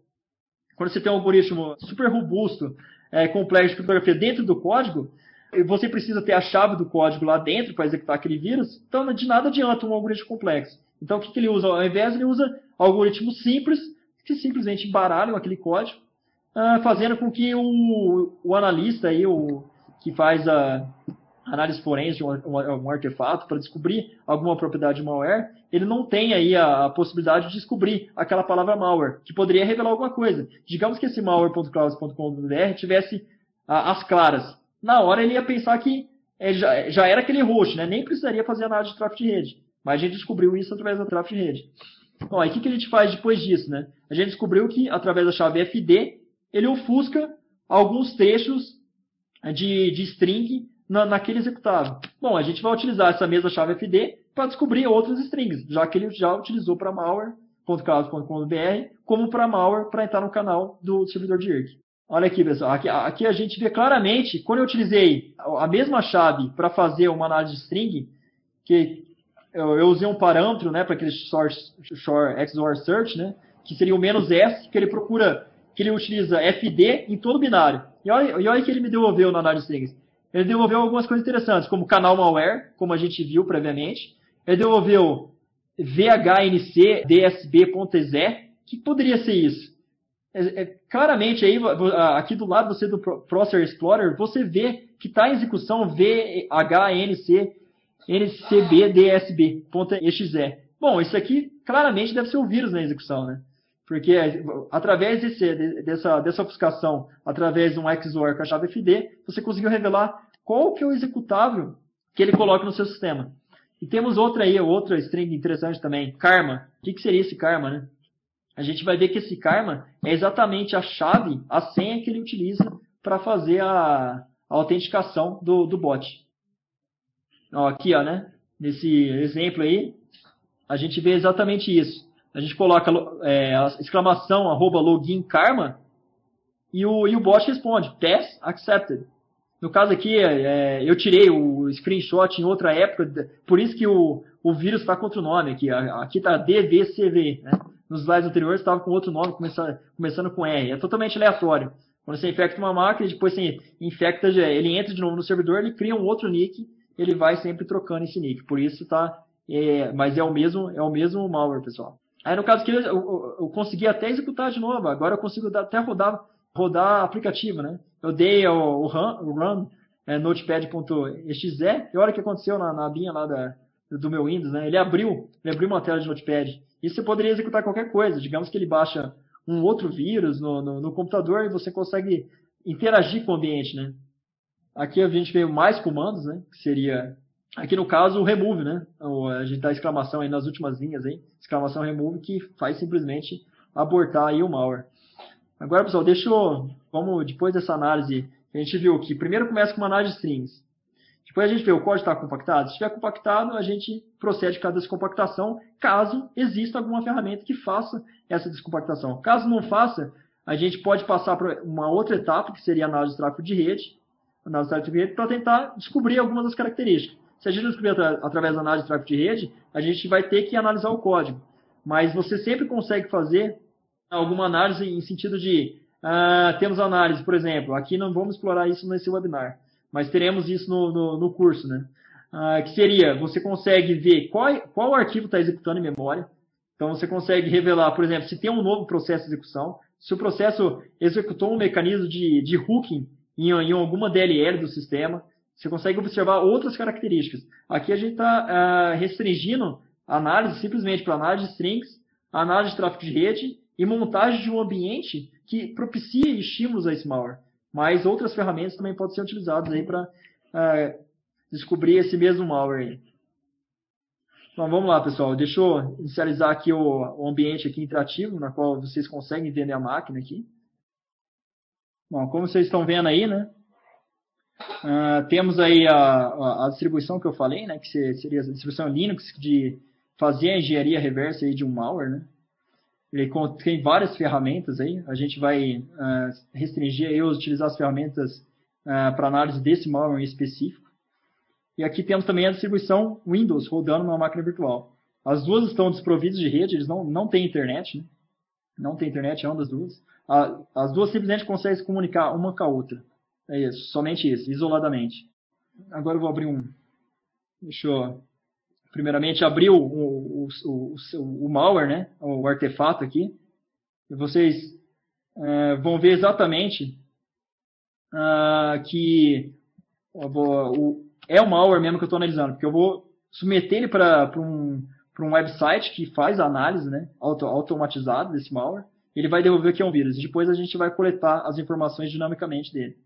quando você tem um algoritmo super robusto, é, complexo de criptografia dentro do código, você precisa ter a chave do código lá dentro para executar aquele vírus, então de nada adianta um algoritmo complexo. Então, o que, que ele usa? Ao invés, ele usa algoritmos simples que simplesmente embaralham aquele código, uh, fazendo com que o, o analista aí, o, que faz a análise forense de um, um, um artefato para descobrir alguma propriedade de malware, ele não tem aí a, a, possibilidade de descobrir aquela palavra malware, que poderia revelar alguma coisa. Digamos que esse malware.cloud.com.br tivesse uh, as claras. Na hora ele ia pensar que é, já, já, era aquele host, né? nem precisaria fazer análise de tráfego de rede. Mas a gente descobriu isso através do tráfego de rede. Bom, aí o que, que a gente faz depois disso, né? A gente descobriu que, através da chave FD, ele ofusca alguns trechos de, de string na, naquele executável. Bom, a gente vai utilizar essa mesma chave FD para descobrir outros strings, já que ele já utilizou para malware.cloud.com.br como para malware para entrar no canal do servidor de IRC. Olha aqui, pessoal. Aqui, aqui, a gente vê claramente, quando eu utilizei a mesma chave para fazer uma análise de string, que eu, eu usei um parâmetro né, para aquele source, short XOR search, né, que seria o menos S, que ele procura, que ele utiliza FD em todo binário. E olha, e olha que ele me devolveu na análise de strings. Ele devolveu algumas coisas interessantes, como canal malware, como a gente viu previamente. Ele devolveu VHNC DSB.exe, que poderia ser isso? É, é, claramente aí, aqui do lado você do Processor Explorer, você vê que está em execução VHNC ncbdsb.exe. Bom, isso aqui claramente deve ser um vírus na execução, né? Porque através desse, dessa, dessa ofuscação, através de um XOR com a chave FD, você conseguiu revelar qual que é o executável que ele coloca no seu sistema. E temos outra aí, outra string interessante também, karma. O que, que seria esse karma, né? a gente vai ver que esse karma é exatamente a chave, a senha que ele utiliza para fazer a, a, autenticação do, do bot. Ó, aqui, ó, né? Nesse exemplo aí, a gente vê exatamente isso. A gente coloca é, exclamação arroba login karma e o, e o bot responde pass accepted. No caso aqui, é, eu tirei o screenshot em outra época, por isso que o, o vírus está com outro nome aqui. Aqui está DVCV, né? nos slides anteriores estava com outro nome, começando, começando com R. É totalmente aleatório. Quando você infecta uma máquina, depois você infecta, ele entra de novo no servidor, ele cria um outro nick, ele vai sempre trocando esse nick. Por isso tá, é, mas é o mesmo, é o mesmo malware, pessoal. Aí no caso que eu, eu, eu consegui até executar de novo, agora eu consigo até rodar, rodar aplicativo, né? Eu dei o, o run, o run é, notepad.exe, e olha o que aconteceu na, na binha lá da, do meu Windows, né? Ele abriu, ele abriu uma tela de notepad. E você poderia executar qualquer coisa. Digamos que ele baixa um outro vírus no, no, no computador e você consegue interagir com o ambiente, né? Aqui a gente veio mais comandos, né? Que seria, aqui no caso, o remove, né? A gente dá exclamação aí nas últimas linhas aí, exclamação remove, que faz simplesmente abortar aí o malware. Agora, pessoal, deixa eu, vamos, depois dessa análise, a gente viu que primeiro começa com uma análise de strings. Depois a gente vê o código está compactado. Se estiver compactado, a gente procede com a descompactação, caso exista alguma ferramenta que faça essa descompactação. Caso não faça, a gente pode passar para uma outra etapa, que seria a análise de tráfego de rede, análise de tráfego de rede, para tentar descobrir algumas das características. Se a gente descobrir através da análise de tráfego de rede, a gente vai ter que analisar o código. Mas você sempre consegue fazer alguma análise em sentido de uh, temos análise, por exemplo, aqui não vamos explorar isso nesse webinar mas teremos isso no, no, no curso, né? Ah, que seria, você consegue ver qual, qual arquivo está executando em memória. Então, você consegue revelar, por exemplo, se tem um novo processo de execução, se o processo executou um mecanismo de, de hooking em, em alguma DLL do sistema, você consegue observar outras características. Aqui a gente está ah, restringindo a análise simplesmente para análise de strings, análise de tráfego de rede e montagem de um ambiente que propicie estímulos a esse malware. Mas outras ferramentas também podem ser utilizadas aí para é, descobrir esse mesmo malware aí. Então vamos lá, pessoal. Deixa eu inicializar aqui o, o ambiente aqui interativo, na qual vocês conseguem entender a máquina aqui. Bom, como vocês estão vendo aí, né? Uh, temos aí a, a, a, distribuição que eu falei, né? Que seria a distribuição Linux de fazer a engenharia reversa aí de um malware, né? Ele tem várias ferramentas aí. A gente vai uh, restringir eu utilizar as ferramentas uh, para análise desse malware em específico. E aqui temos também a distribuição Windows rodando numa máquina virtual. As duas estão desprovidas de rede, eles não, não têm internet, né? Não tem internet, das duas. As duas simplesmente conseguem se comunicar uma com a outra. É isso, somente isso, isoladamente. Agora eu vou abrir um. Deixa eu primeiramente abrir o, o, o, o, malware, né, o artefato aqui, e vocês é, vão ver exatamente uh, que o, é o malware mesmo que eu estou analisando, porque eu vou submeter ele para um, um website que faz a análise né, auto, automatizada desse malware, ele vai devolver que é um vírus, e depois a gente vai coletar as informações dinamicamente dele.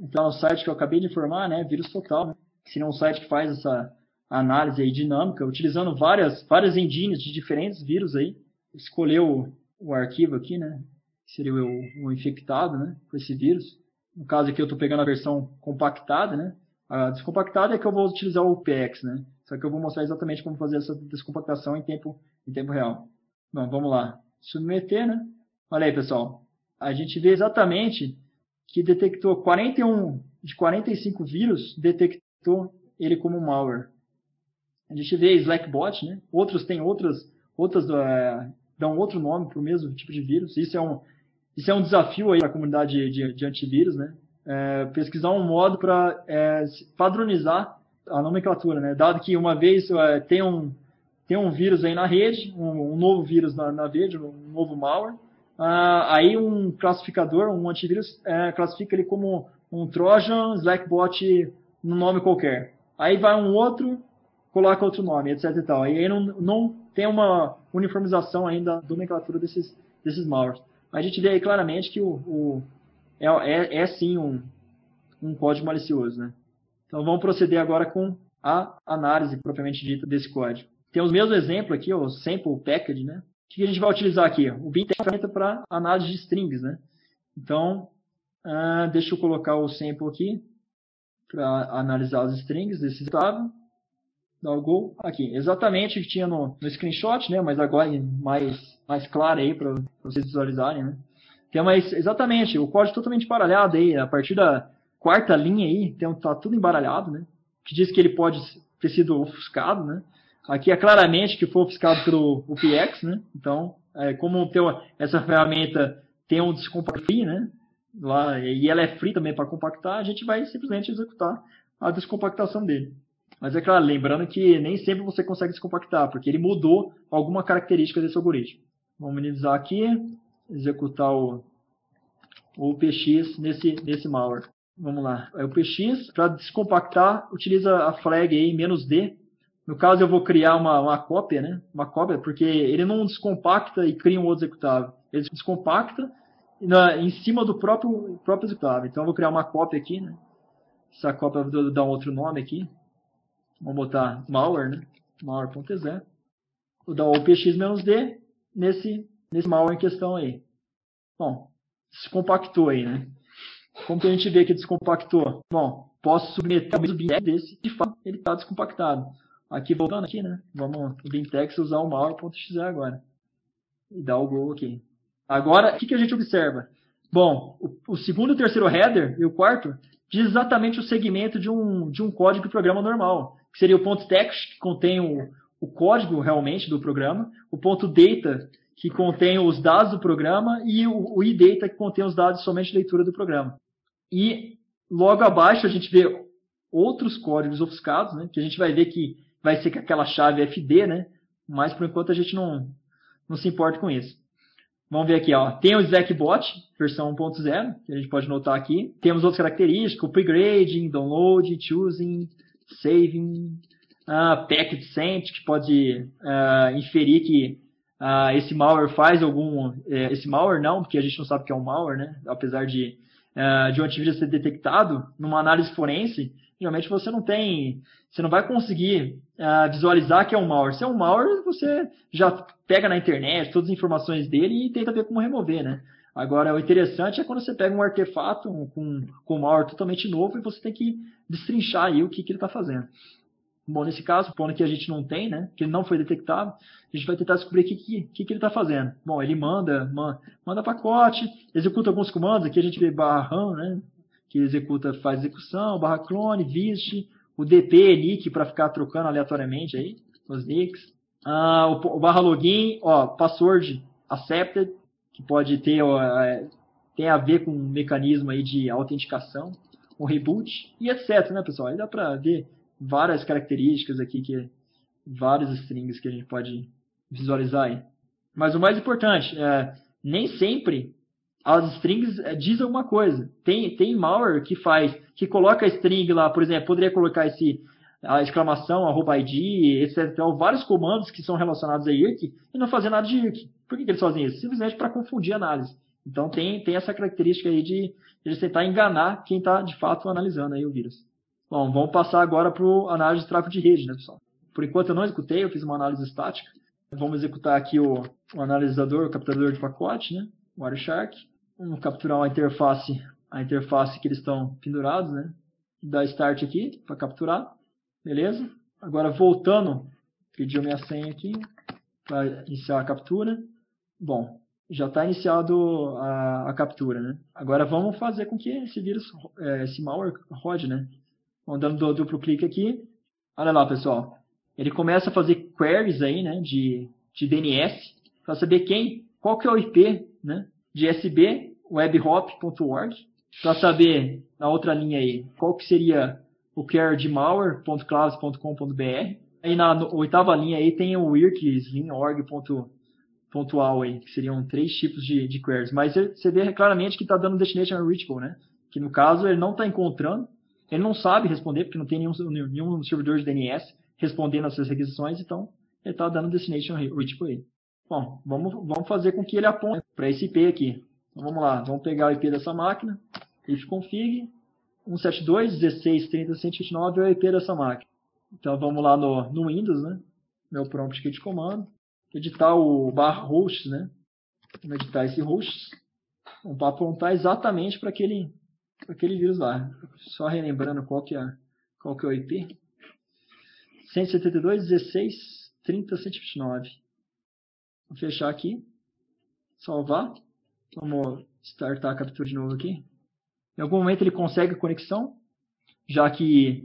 Então, o site que eu acabei de informar, né, vírus total, né, seria um site que faz essa análise aí dinâmica, utilizando várias, várias engines de diferentes vírus aí. Escolheu o, arquivo aqui, né? Que seria o, o, infectado, né? Com esse vírus. No caso aqui eu estou pegando a versão compactada, né? A descompactada é que eu vou utilizar o UPX, né? Só que eu vou mostrar exatamente como fazer essa descompactação em tempo, em tempo real. Bom, vamos lá. Submeter, né? Olha aí, pessoal. A gente vê exatamente que detectou 41 de 45 vírus, detectou ele como malware. A gente vê Slackbot, né? Outros têm outras, outras uh, dão outro nome para o mesmo tipo de vírus. Isso é um, isso é um desafio aí para a comunidade de, de, de, antivírus, né? É, pesquisar um modo para é, padronizar a nomenclatura, né? Dado que uma vez é, tem um tem um vírus aí na rede, um, um novo vírus na, na, rede, um novo malware, ah, aí um classificador, um antivírus é, classifica ele como um Trojan, Slackbot, num nome qualquer. Aí vai um outro, coloca outro nome, etc e tal. E aí não, não tem uma uniformização ainda da nomenclatura desses, desses malwares. A gente vê aí claramente que o, o é, é, é, sim um, um código malicioso, né? Então vamos proceder agora com a análise propriamente dita desse código. Tem os mesmos exemplos aqui, o sample package, né? Que a gente vai utilizar aqui? O bin é uma ferramenta para análise de strings, né? Então, uh, deixa eu colocar o sample aqui para analisar as strings desse estado. Dá o go aqui. Exatamente o que tinha no, no screenshot, né? Mas agora mais, mais claro aí para vocês visualizarem, né? Tem mais, exatamente, o código totalmente embaralhado aí, a partir da quarta linha aí, tem, tá tudo embaralhado, né? Que diz que ele pode ter sido ofuscado, né? Aqui é claramente que foi ofuscado pelo UPX, né? Então, é, como tem essa ferramenta tem um descompacto free, né? Lá, e ela é free também para compactar, a gente vai simplesmente executar a descompactação dele. Mas é claro, lembrando que nem sempre você consegue descompactar, porque ele mudou alguma característica desse algoritmo. Vamos minimizar aqui, executar o, o PX nesse, nesse malware. Vamos lá. O PX, para descompactar, utiliza a flag aí, "-d". No caso, eu vou criar uma, uma cópia, né? Uma cópia, porque ele não descompacta e cria um outro executável. Ele descompacta na, em cima do próprio, próprio executável. Então, eu vou criar uma cópia aqui, né? Essa cópia eu vou dar um outro nome aqui. Vamos botar malware, né? malware.exe. Vou dar o px-d nesse, nesse malware em questão aí. Bom, descompactou aí, né? Como que a gente vê que descompactou? Bom, posso submeter o mesmo bintex desse, de fato, ele está descompactado. Aqui, voltando aqui, né? Vamos, o bintex, usar o malware.exe agora. E dar o gol aqui. Agora, o que, que a gente observa? Bom, o, o, segundo e o terceiro header e o quarto diz exatamente o segmento de um, de um código de programa normal, que seria o ponto text, que contém o, o código realmente do programa, o ponto data, que contém os dados do programa, e o, o idata, que contém os dados somente de leitura do programa. E logo abaixo a gente vê outros códigos ofuscados, né, que a gente vai ver que vai ser com aquela chave FD, né, mas por enquanto a gente não, não se importa com isso. Vamos ver aqui, ó. Tem o ZecBot, versão 1.0, que a gente pode notar aqui. Temos outras características, upgrading, download, choosing, saving, uh, packet sent, que pode uh, inferir que uh, esse malware faz algum... Uh, esse malware não, porque a gente não sabe o que é um malware, né? Apesar de, de um antivírus ser detectado, numa análise forense, geralmente você não tem... Você não vai conseguir uh, visualizar que é um malware. Se é um malware, você já pega na internet todas as informações dele e tenta ver como remover, né? Agora, o interessante é quando você pega um artefato com, com um malware totalmente novo e você tem que destrinchar aí o que, que ele está fazendo. Bom, nesse caso, pondo que a gente não tem, né, que ele não foi detectado, a gente vai tentar descobrir o que, que, que, que ele está fazendo. Bom, ele manda, manda, manda pacote, executa alguns comandos, aqui a gente vê barra RAM, né, que executa, faz execução, barra clone, vist, o dp, nick, para ficar trocando aleatoriamente aí, os nicks. Ah, o, o, barra login, ó, password accepted, que pode ter, ó, é, tem a ver com um mecanismo aí de autenticação, um reboot, e etc, né, pessoal? Aí dá para ver várias características aqui, que vários strings que a gente pode visualizar aí. Mas o mais importante, é, nem sempre as strings é, dizem alguma coisa. Tem, tem malware que faz, que coloca a string lá, por exemplo, poderia colocar esse a exclamação, arroba ID, etc. Então, vários comandos que são relacionados a IRC e não fazer nada de IRC. Por que, que eles fazem isso? Simplesmente para confundir a análise. Então tem, tem essa característica aí de, eles tentar enganar quem está de fato analisando aí o vírus. Bom, vamos passar agora para a análise de tráfego de rede, né, pessoal? Por enquanto eu não executei, eu fiz uma análise estática. Vamos executar aqui o, o analisador, o capturador de pacote, né? O Wireshark. Vamos capturar a interface, a interface que eles estão pendurados, né? Dar start aqui para capturar. Beleza? Agora, voltando, pediu minha senha aqui para iniciar a captura. Bom, já está iniciado a, a, captura, né? Agora vamos fazer com que esse vírus, é, esse malware rode, né? Vamos dando duplo clique aqui. Olha lá, pessoal. Ele começa a fazer queries aí, né? De, de DNS para saber quem, qual que é o IP, né? De SB, webhop.org. Para saber, na outra linha aí, qual que seria o care de malware.clouds.com.br. Aí na oitava linha aí tem o aí, que seriam três tipos de, de queries. Mas você vê claramente que está dando destination reachable, né? Que no caso ele não está encontrando, ele não sabe responder, porque não tem nenhum, nenhum servidor de DNS respondendo essas requisições, então ele está dando destination reachable aí. Bom, vamos, vamos fazer com que ele aponte para esse IP aqui. Então vamos lá, vamos pegar o IP dessa máquina, ifconfig, 172.16.30.129 é o IP dessa máquina. Então vamos lá no, no Windows, né? Meu prompt aqui de comando. Editar o bar hosts, né? Vamos editar esse hosts. Vamos apontar exatamente para aquele, aquele vírus lá. Só relembrando qual que é, qual que é o IP. 172.16.30.129. Vou fechar aqui. Salvar. Vamos startar a captura de novo aqui. Em algum momento ele consegue conexão, já que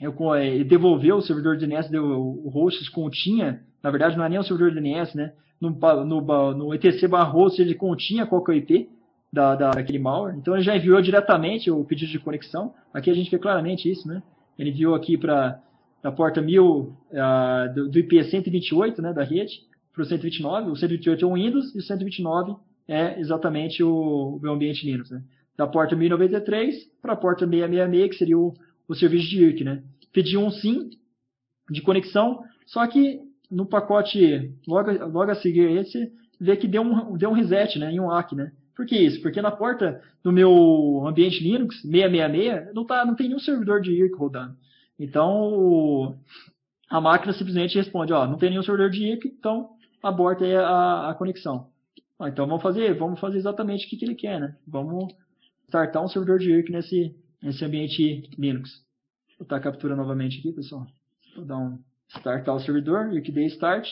ele devolveu o servidor DNS, deu, o host continha, na verdade não é nem o servidor DNS, né? No, no, no etc host ele continha qual que é o IP da, da, daquele malware, então ele já enviou diretamente o pedido de conexão, aqui a gente vê claramente isso, né? Ele enviou aqui para a porta 1000 uh, do, do, IP 128, né, da rede, para o 129, o 128 é o Windows e o 129 é exatamente o, o ambiente Linux, né? da porta 1093 para a porta 666, que seria o, o serviço de IRC, né? Pedi um SIM de conexão, só que no pacote logo, logo a seguir esse, vê que deu um, deu um reset, né? Em um ACK, né? Por que isso? Porque na porta do meu ambiente Linux 666 não, tá, não tem nenhum servidor de IRC rodando. Então, a máquina simplesmente responde, ó, não tem nenhum servidor de IRC, então aborta a, a conexão. Ah, então vamos fazer, vamos fazer exatamente o que, que ele quer, né? Vamos startar um servidor de IRC nesse, nesse ambiente Linux. Vou botar a captura novamente aqui, pessoal. Vou dar um startar o servidor, IRCD start.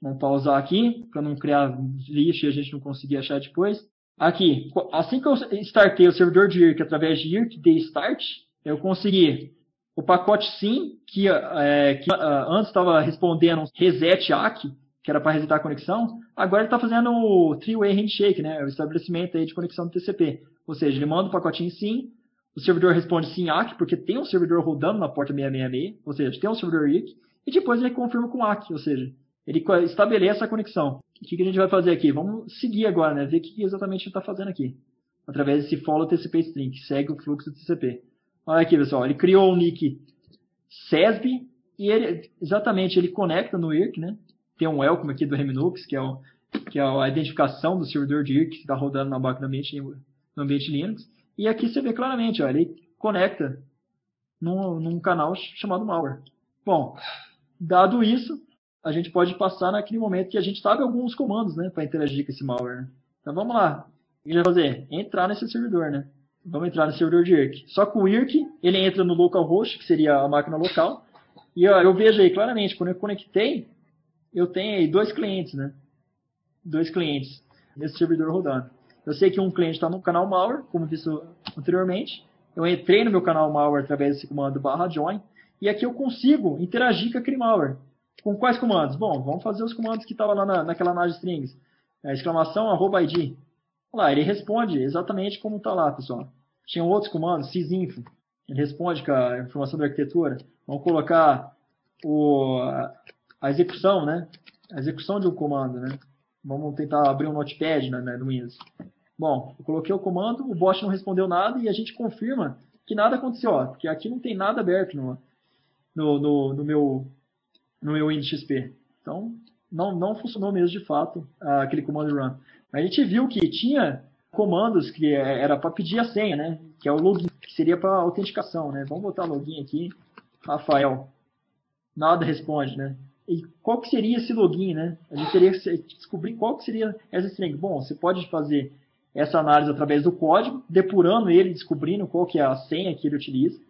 Vamos pausar aqui, para não criar lixo e a gente não conseguir achar depois. Aqui, assim que eu startei o servidor de IRC através de IRCD start, eu consegui o pacote SIM, que, é, que uh, antes estava respondendo reset ACK, que era para resetar a conexão, agora ele está fazendo o three-way handshake, né, o estabelecimento aí de conexão do TCP. Ou seja, ele manda o pacotinho sim, o servidor responde sim ACK, porque tem um servidor rodando na porta 666, ou seja, tem um servidor IC, e depois ele confirma com ACK, ou seja, ele estabelece a conexão. O que, a gente vai fazer aqui? Vamos seguir agora, né? ver o que exatamente ele está fazendo aqui. Através desse follow TCP string, que segue o fluxo do TCP. Olha aqui, pessoal, ele criou o nick SESB, e ele, exatamente, ele conecta no IRC, né? Tem um welcome aqui do Remnux, que é, o, que é a identificação do servidor de IRC que está rodando na máquina ambiente no ambiente Linux. E aqui você vê claramente, ó, ele conecta num, num canal chamado malware. Bom, dado isso, a gente pode passar naquele momento que a gente sabe alguns comandos né, para interagir com esse malware. Né? Então vamos lá. O que a gente vai fazer? Entrar nesse servidor, né? Vamos entrar no servidor de IRC. Só que o IRC, ele entra no localhost, que seria a máquina local. E ó, eu vejo aí claramente, quando eu conectei, eu tenho aí dois clientes, né? Dois clientes nesse servidor rodando. Eu sei que um cliente está no canal malware, como visto anteriormente. Eu entrei no meu canal malware através desse comando barra join. E aqui eu consigo interagir com aquele malware. Com quais comandos? Bom, vamos fazer os comandos que estavam lá na, naquela nage strings. É, exclamação, arroba ID. Olha lá, ele responde exatamente como está lá, pessoal. Tinha outros comandos, sysinfo. Ele responde com a informação da arquitetura. Vamos colocar o, a execução, né? A execução de um comando, né? Vamos tentar abrir um notepad né, né, no Windows. Bom, eu coloquei o comando, o bot não respondeu nada e a gente confirma que nada aconteceu, ó, porque aqui não tem nada aberto no, no, no, no meu, no meu Windows XP. Então, não, não funcionou mesmo de fato aquele comando run. A gente viu que tinha comandos que era para pedir a senha, né? Que é o login, que seria para autenticação, né? Vamos botar login aqui, Rafael. Nada responde, né? E qual que seria esse login, né? A gente teria que descobrir qual que seria essa string. Bom, você pode fazer essa análise através do código, depurando ele, descobrindo qual que é a senha que ele utiliza.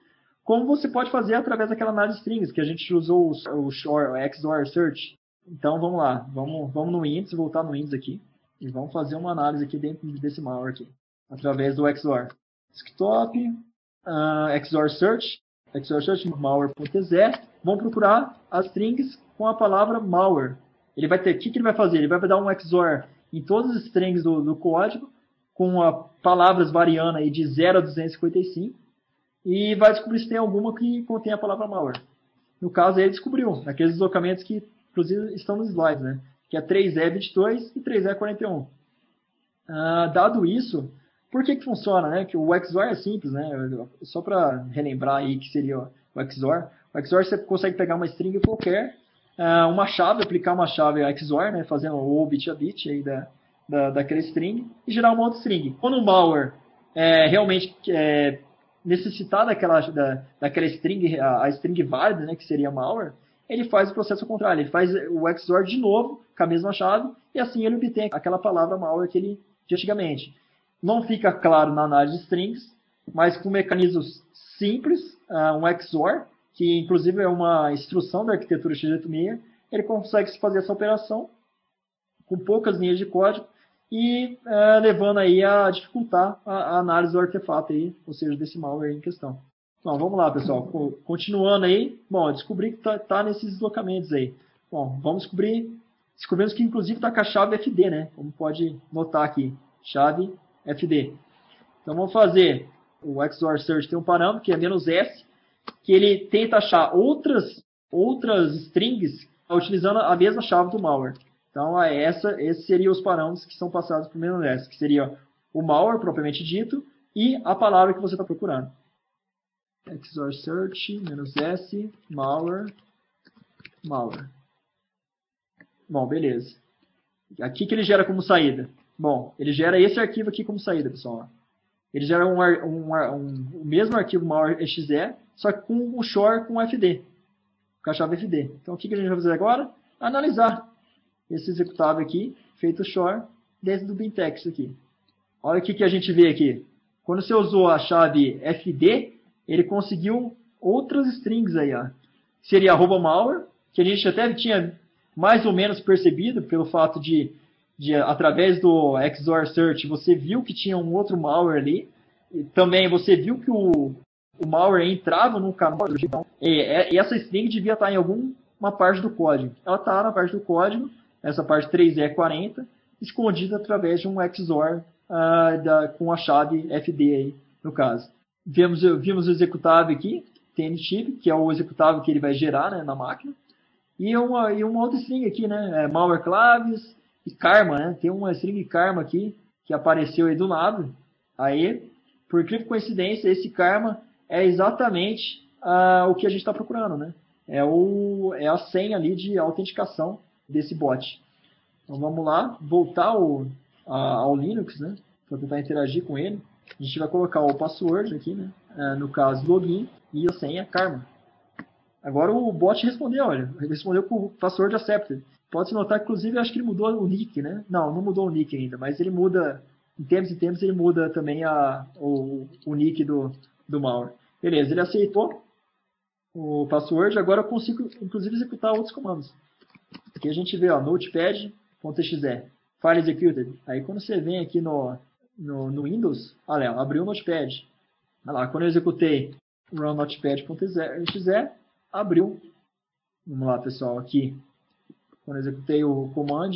como você pode fazer através daquela análise de strings, que a gente usou o, o XOR Search. Então vamos lá, vamos, vamos no índice, voltar no índice aqui, e vamos fazer uma análise aqui dentro desse malware aqui, através do XOR. Desktop, uh, XOR Search, XOR Search malware.exe, vamos procurar as strings com a palavra malware. Ele vai ter, o que, que ele vai fazer? Ele vai dar um XOR em todas as strings do, do código, com a, palavras variando aí de 0 a 255, e vai descobrir se tem alguma que contém a palavra malware. No caso, ele descobriu, naqueles deslocamentos que, inclusive, estão nos slides, né? que é 3E22 e 3E41. Ah, dado isso, por que, que funciona? Né? Que o XOR é simples, né? só para relembrar aí que seria o XOR. O XOR você consegue pegar uma string qualquer, ah, uma chave, aplicar uma chave XOR, né? fazendo o bit a bit aí da, da, daquela string, e gerar uma outra string. Quando o malware é, realmente é, necessitar daquela, da, daquela string, a, a string válida, né, que seria malware, ele faz o processo contrário, ele faz o XOR de novo com a mesma chave e assim ele obtém aquela palavra malware que ele de antigamente. Não fica claro na análise de strings, mas com mecanismos simples, uh, um XOR, que inclusive é uma instrução da arquitetura x86, ele consegue fazer essa operação com poucas linhas de código e é, levando aí a dificultar a, a, análise do artefato aí, ou seja, desse malware em questão. Então, vamos lá, pessoal. Continuando aí, bom, descobri que está tá nesses deslocamentos aí. Bom, vamos descobrir, descobrimos que inclusive está com a chave FD, né? Como pode notar aqui, chave FD. Então, vamos fazer o XOR Search tem um parâmetro que é "-s", que ele tenta achar outras, outras strings utilizando a mesma chave do malware. Então, é essa, esses seriam os parâmetros que são passados para o S, que seria o malware propriamente dito e a palavra que você está procurando. XOR search, menos S, malware, malware. Bom, beleza. Aqui que ele gera como saída. Bom, ele gera esse arquivo aqui como saída, pessoal. Ele gera um, um, um, o mesmo arquivo malware.exe, só que com o shore com FD, com a chave FD. Então, o que, a gente vai fazer agora? Analisar esse executável aqui, feito shore, dentro do bintext aqui. Olha o que, que a gente vê aqui. Quando você usou a chave fd, ele conseguiu outras strings aí. Ó. Seria arroba malware, que a gente até tinha mais ou menos percebido pelo fato de, de através do XOR Search, você viu que tinha um outro malware ali. E também você viu que o, o malware entrava no canal. Então, e, e essa string devia estar em alguma parte do código. Ela está na parte do código, essa parte 3E40, escondida através de um XOR uh, da, com a chave FD aí, no caso. Vimos, vimos o executável aqui, tnchip, que é o executável que ele vai gerar né, na máquina. E uma, e uma outra string aqui, né? É malware claves e karma, né? Tem uma string karma aqui que apareceu aí do lado. Aí, por incrível coincidência, esse karma é exatamente uh, o que a gente está procurando, né? É, o, é a senha ali de autenticação desse bot. Então vamos lá, voltar ao, a, ao Linux, né? Para tentar interagir com ele. A gente vai colocar o password aqui, né? É, no caso, login e a senha karma. Agora o bot respondeu, olha, respondeu com o password accepted. Pode-se notar inclusive, acho que ele mudou o nick, né? Não, não mudou o nick ainda, mas ele muda, em tempos e tempos, ele muda também a, o, o nick do, do malware. Beleza, ele aceitou o password, agora eu consigo, inclusive, executar outros comandos. Aqui a gente vê, ó, notepad.exe, file executed. Aí quando você vem aqui no, no, no Windows, olha, abriu o notepad. Olha lá, quando eu executei run notepad.exe, abriu. Vamos lá, pessoal, aqui. Quando eu executei o command,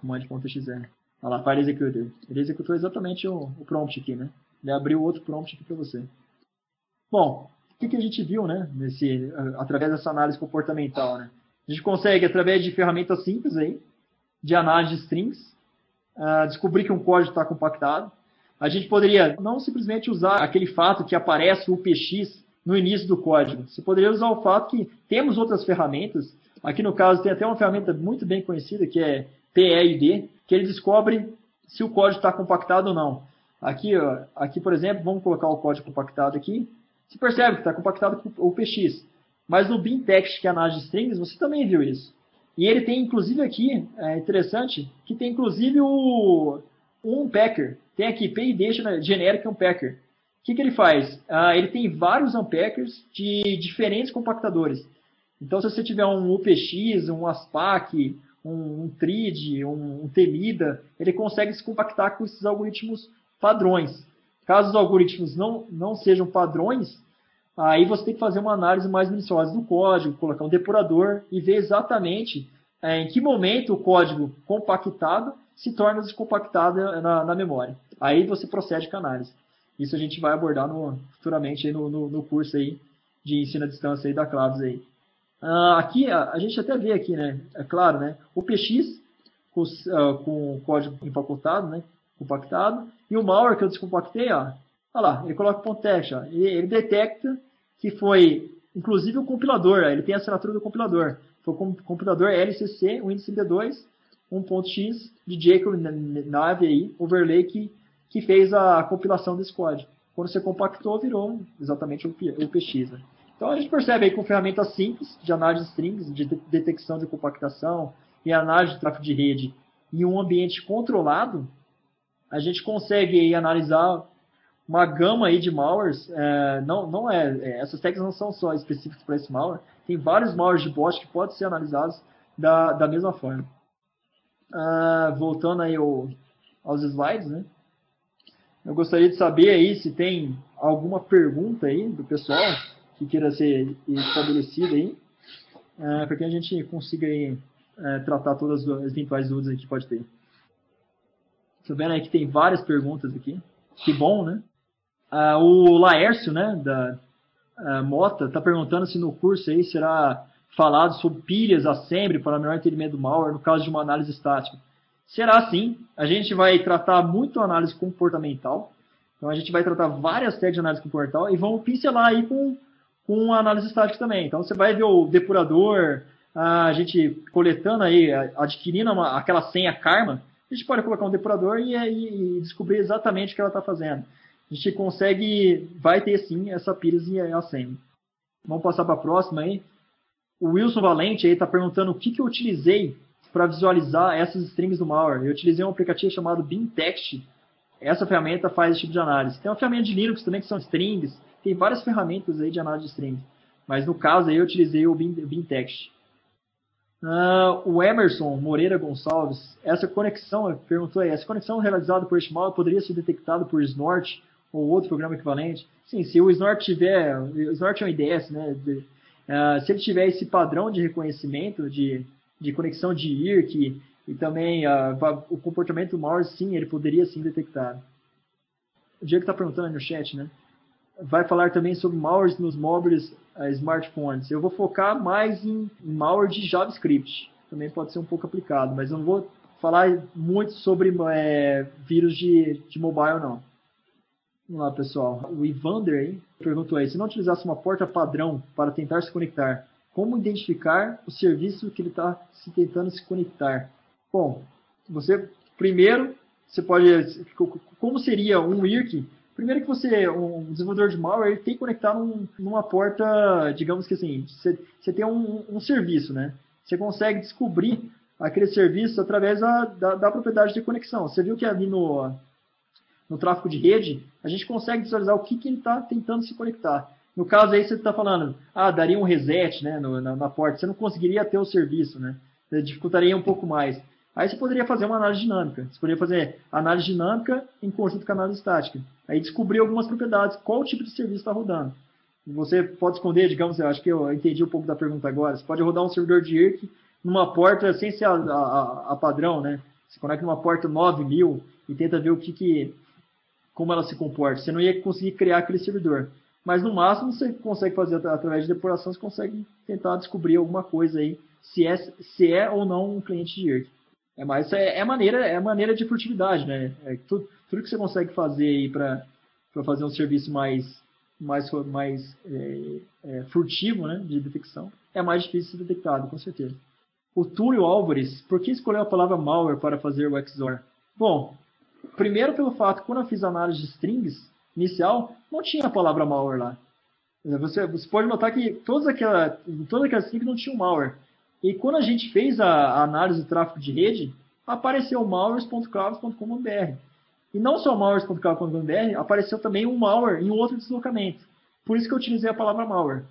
command.exe, olha lá, file executed. Ele executou exatamente o, o prompt aqui, né? Ele abriu outro prompt aqui para você. Bom, o que, que a gente viu, né, nesse, através dessa análise comportamental, né? A gente consegue, através de ferramentas simples aí, de análise de strings, uh, descobrir que um código está compactado. A gente poderia não simplesmente usar aquele fato que aparece o PX no início do código. Você poderia usar o fato que temos outras ferramentas. Aqui no caso tem até uma ferramenta muito bem conhecida que é PEID, que ele descobre se o código está compactado ou não. Aqui, aqui, por exemplo, vamos colocar o código compactado aqui. Você percebe que está compactado com o PX. Mas no bin text, que é a análise de strings, você também viu isso. E ele tem, inclusive, aqui, é interessante, que tem, inclusive, o um packer. Tem aqui, PID genérico um packer. que, que ele faz? Ah, ele tem vários unpackers de diferentes compactadores. Então, se você tiver um UPX, um ASPAC, um, um TRID, um, um TEMIDA, ele consegue se compactar com esses algoritmos padrões. Caso os algoritmos não, não sejam padrões, aí você tem que fazer uma análise mais minuciosa do código, colocar um depurador e ver exatamente é, em que momento o código compactado se torna descompactado na, na memória. Aí você procede com a análise. Isso a gente vai abordar no, futuramente no, no, no, curso aí de ensino à distância aí da Claves aí. Uh, aqui, a, a, gente até vê aqui, né? É claro, né? O PX com, uh, com o código empacotada, né? Compactado. E o malware que eu descompactei, ó. Olha lá, ele coloca ponto ó. Ele, ele detecta que foi, inclusive o compilador, ó, ele tem a assinatura do compilador. Foi o compilador LCC, Windows MD2, 1.x de Jacob Nave aí, overlay que, que fez a compilação desse código. Quando você compactou, virou exatamente o PX. Né? Então a gente percebe aí com ferramentas simples de análise de strings, de detecção de compactação e análise de tráfego de rede em um ambiente controlado, a gente consegue aí analisar uma gama aí de malwares. É, não, não é, é, essas tags não são só específicas para esse malware. Tem vários malwares de bot que podem ser analisados da, da mesma forma. Ah, voltando aí ao, aos slides, né? Eu gostaria de saber aí se tem alguma pergunta aí do pessoal que queira ser estabelecida aí, é, para que a gente consiga aí, é, tratar todas as eventuais dúvidas que pode ter. Estou vendo aí que tem várias perguntas aqui. Que bom, né? Ah, o Laércio, né, da ah, Mota, está perguntando se no curso aí será falado sobre pilhas, assembly para melhor entendimento do malware no caso de uma análise estática. Será sim. A gente vai tratar muito análise comportamental. Então a gente vai tratar várias técnicas de análise comportamental e vamos pincelar aí com com análise estática também. Então você vai ver o depurador, a gente coletando aí, adquirindo uma, aquela senha karma, a gente pode colocar um depurador e, e descobrir exatamente o que ela está fazendo. A gente consegue, vai ter sim essa pires e a senha. Vamos passar para a próxima aí. O Wilson Valente aí está perguntando o que, que eu utilizei para visualizar essas strings do malware. Eu utilizei um aplicativo chamado BeamText. Essa ferramenta faz esse tipo de análise. Tem uma ferramenta de Linux também que são strings. Tem várias ferramentas aí de análise de strings. Mas no caso aí eu utilizei o BeamText. Uh, o Emerson Moreira Gonçalves, essa conexão, perguntou aí, essa conexão realizada por este malware poderia ser detectada por Snort ou outro programa equivalente? Sim, se o Snort tiver, o Snort é um IDS, né? De, uh, se ele tiver esse padrão de reconhecimento de, de conexão de IRC e também uh, o comportamento do malware, sim, ele poderia sim detectar. O Diego está perguntando no chat, né? Vai falar também sobre malwares nos móveis uh, smartphones. Eu vou focar mais em, malware de JavaScript. Também pode ser um pouco aplicado, mas não vou falar muito sobre é, vírus de, de mobile, não. Vamos lá, pessoal. O Ivander aí perguntou aí, se não utilizasse uma porta padrão para tentar se conectar, como identificar o serviço que ele está se tentando se conectar? Bom, você primeiro você pode como seria um IRC Primeiro que você, um desenvolvedor de malware, ele tem que conectar num, numa porta, digamos que assim, você, tem um, um, serviço, né? Você consegue descobrir aquele serviço através da, da, da, propriedade de conexão. Você viu que ali no, no tráfego de rede, a gente consegue visualizar o que, que ele está tentando se conectar. No caso aí, você está falando, ah, daria um reset né, no, na, na, porta, você não conseguiria ter o serviço, né? Dificultaria um pouco mais. Aí você poderia fazer uma análise dinâmica. Você poderia fazer análise dinâmica em conjunto com análise estática. Aí descobrir algumas propriedades, qual tipo de serviço está rodando. Você pode esconder, digamos, eu acho que eu entendi um pouco da pergunta agora. Você pode rodar um servidor de IRC numa porta sem ser a, a, a padrão, né? Você conecta numa porta 9000 e tenta ver o que, que como ela se comporta. Você não ia conseguir criar aquele servidor. Mas no máximo você consegue fazer através de depuração, você consegue tentar descobrir alguma coisa aí, se é, se é ou não um cliente de IRC. É, mas é, é maneira, é maneira de furtividade, né? É tudo, tudo que você consegue fazer aí para fazer um serviço mais, mais, mais é, é, furtivo, né, de detecção, é mais difícil de ser detectado, com certeza. O Túlio Álvares, por que escolheu a palavra malware para fazer o XOR? Bom, primeiro pelo fato que quando eu fiz a análise de strings inicial, não tinha a palavra malware lá. Você, você pode notar que todas aquelas, todas aquelas strings não tinham malware. E quando a gente fez a, análise do tráfego de rede, apareceu malwares.clouds.com.br. E não só malwares.k.br, apareceu também um malware em outro deslocamento. Por isso que eu utilizei a palavra malware.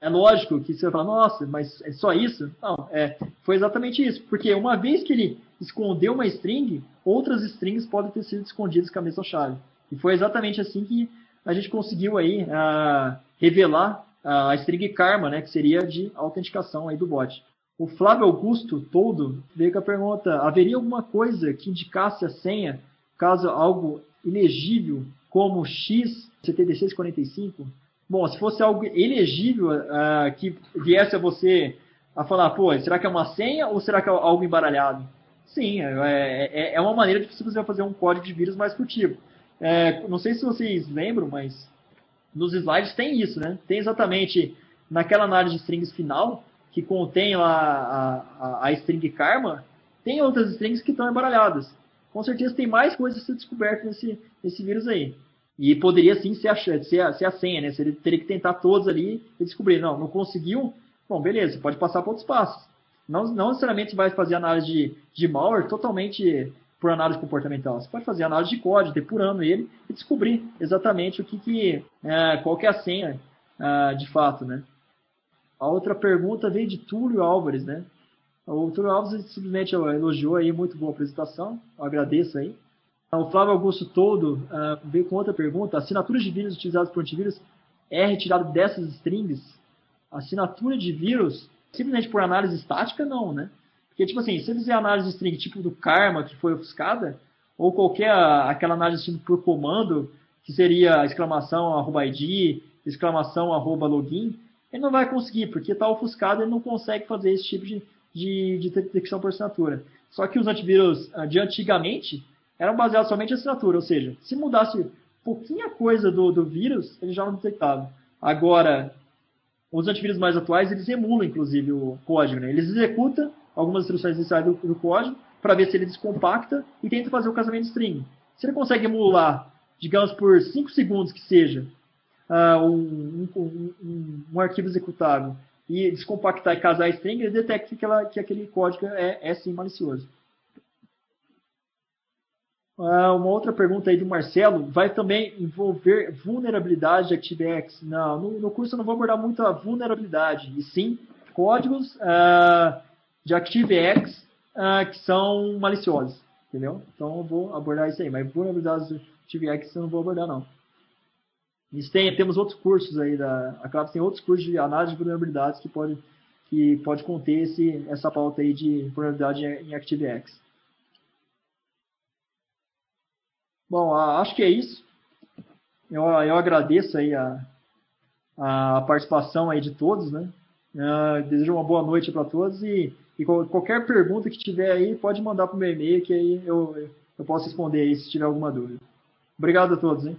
É lógico que você vai falar, nossa, mas é só isso? Não, é, foi exatamente isso. Porque uma vez que ele escondeu uma string, outras strings podem ter sido escondidas com a mesma chave. E foi exatamente assim que a gente conseguiu aí uh, revelar a string karma, né, que seria de autenticação aí do bot. O Flávio Augusto Todo veio com a pergunta: haveria alguma coisa que indicasse a senha caso algo ilegível como X7645? Bom, se fosse algo elegível uh, que viesse a você a falar, pô, será que é uma senha ou será que é algo embaralhado? Sim, é, é, é uma maneira de você fazer um código de vírus mais furtivo. É, não sei se vocês lembram, mas nos slides tem isso, né? Tem exatamente naquela análise de strings final, que contém a, a, a string karma, tem outras strings que estão embaralhadas. Com certeza tem mais coisas a ser descobertas nesse, nesse vírus aí. E poderia sim ser a, ser a, ser a senha, né? Você teria que tentar todos ali e descobrir. Não, não conseguiu? Bom, beleza, pode passar para outros passos. Não, não necessariamente vai fazer análise de, de malware totalmente por análise comportamental. Você pode fazer análise de código, depurando ele e descobrir exatamente o que, que é, qual que é a senha é, de fato, né? A outra pergunta veio de Túlio Álvares, né? O Túlio Álvares simplesmente elogiou aí, muito boa apresentação, eu agradeço aí. O Flávio Augusto Todo uh, veio com outra pergunta. Assinaturas de vírus utilizadas por antivírus é retirado dessas strings? Assinatura de vírus, simplesmente por análise estática, não, né? Porque, tipo assim, se você fizer análise de string tipo do karma, que foi ofuscada, ou qualquer aquela análise de por comando, que seria exclamação arroba ID, exclamação arroba login, ele não vai conseguir, porque está ofuscado, ele não consegue fazer esse tipo de, de, de detecção por assinatura. Só que os antivírus ah, de antigamente eram baseados somente em assinatura, ou seja, se mudasse pouquinha coisa do, do vírus, ele já não detectava. Agora, os antivírus mais atuais, eles emulam, inclusive, o código. Né? Eles executam algumas instruções iniciais do, do código para ver se ele descompacta e tenta fazer o casamento string. Se ele consegue emular, digamos, por 5 segundos que seja, uh, um, um, um, um, arquivo executável e descompactar e casar a string, ele detecta que, aquela, que aquele código é, é sim malicioso. Uh, uma outra pergunta aí do Marcelo, vai também envolver vulnerabilidade de ActiveX? Não, no, no curso eu não vou abordar muito a vulnerabilidade, e sim códigos uh, de ActiveX uh, que são maliciosos, entendeu? Então eu vou abordar isso aí, mas vulnerabilidades de ActiveX eu não vou abordar não. Tem, temos outros cursos aí, da, a Claves tem outros cursos de análise de vulnerabilidades que pode, que pode conter esse, essa pauta aí de vulnerabilidade em ActiveX. Bom, acho que é isso. Eu, eu agradeço aí a, a participação aí de todos, né? Uh, desejo uma boa noite para todos e e qualquer pergunta que tiver aí, pode mandar para o meu e-mail, que aí eu, eu posso responder aí se tiver alguma dúvida. Obrigado a todos, hein?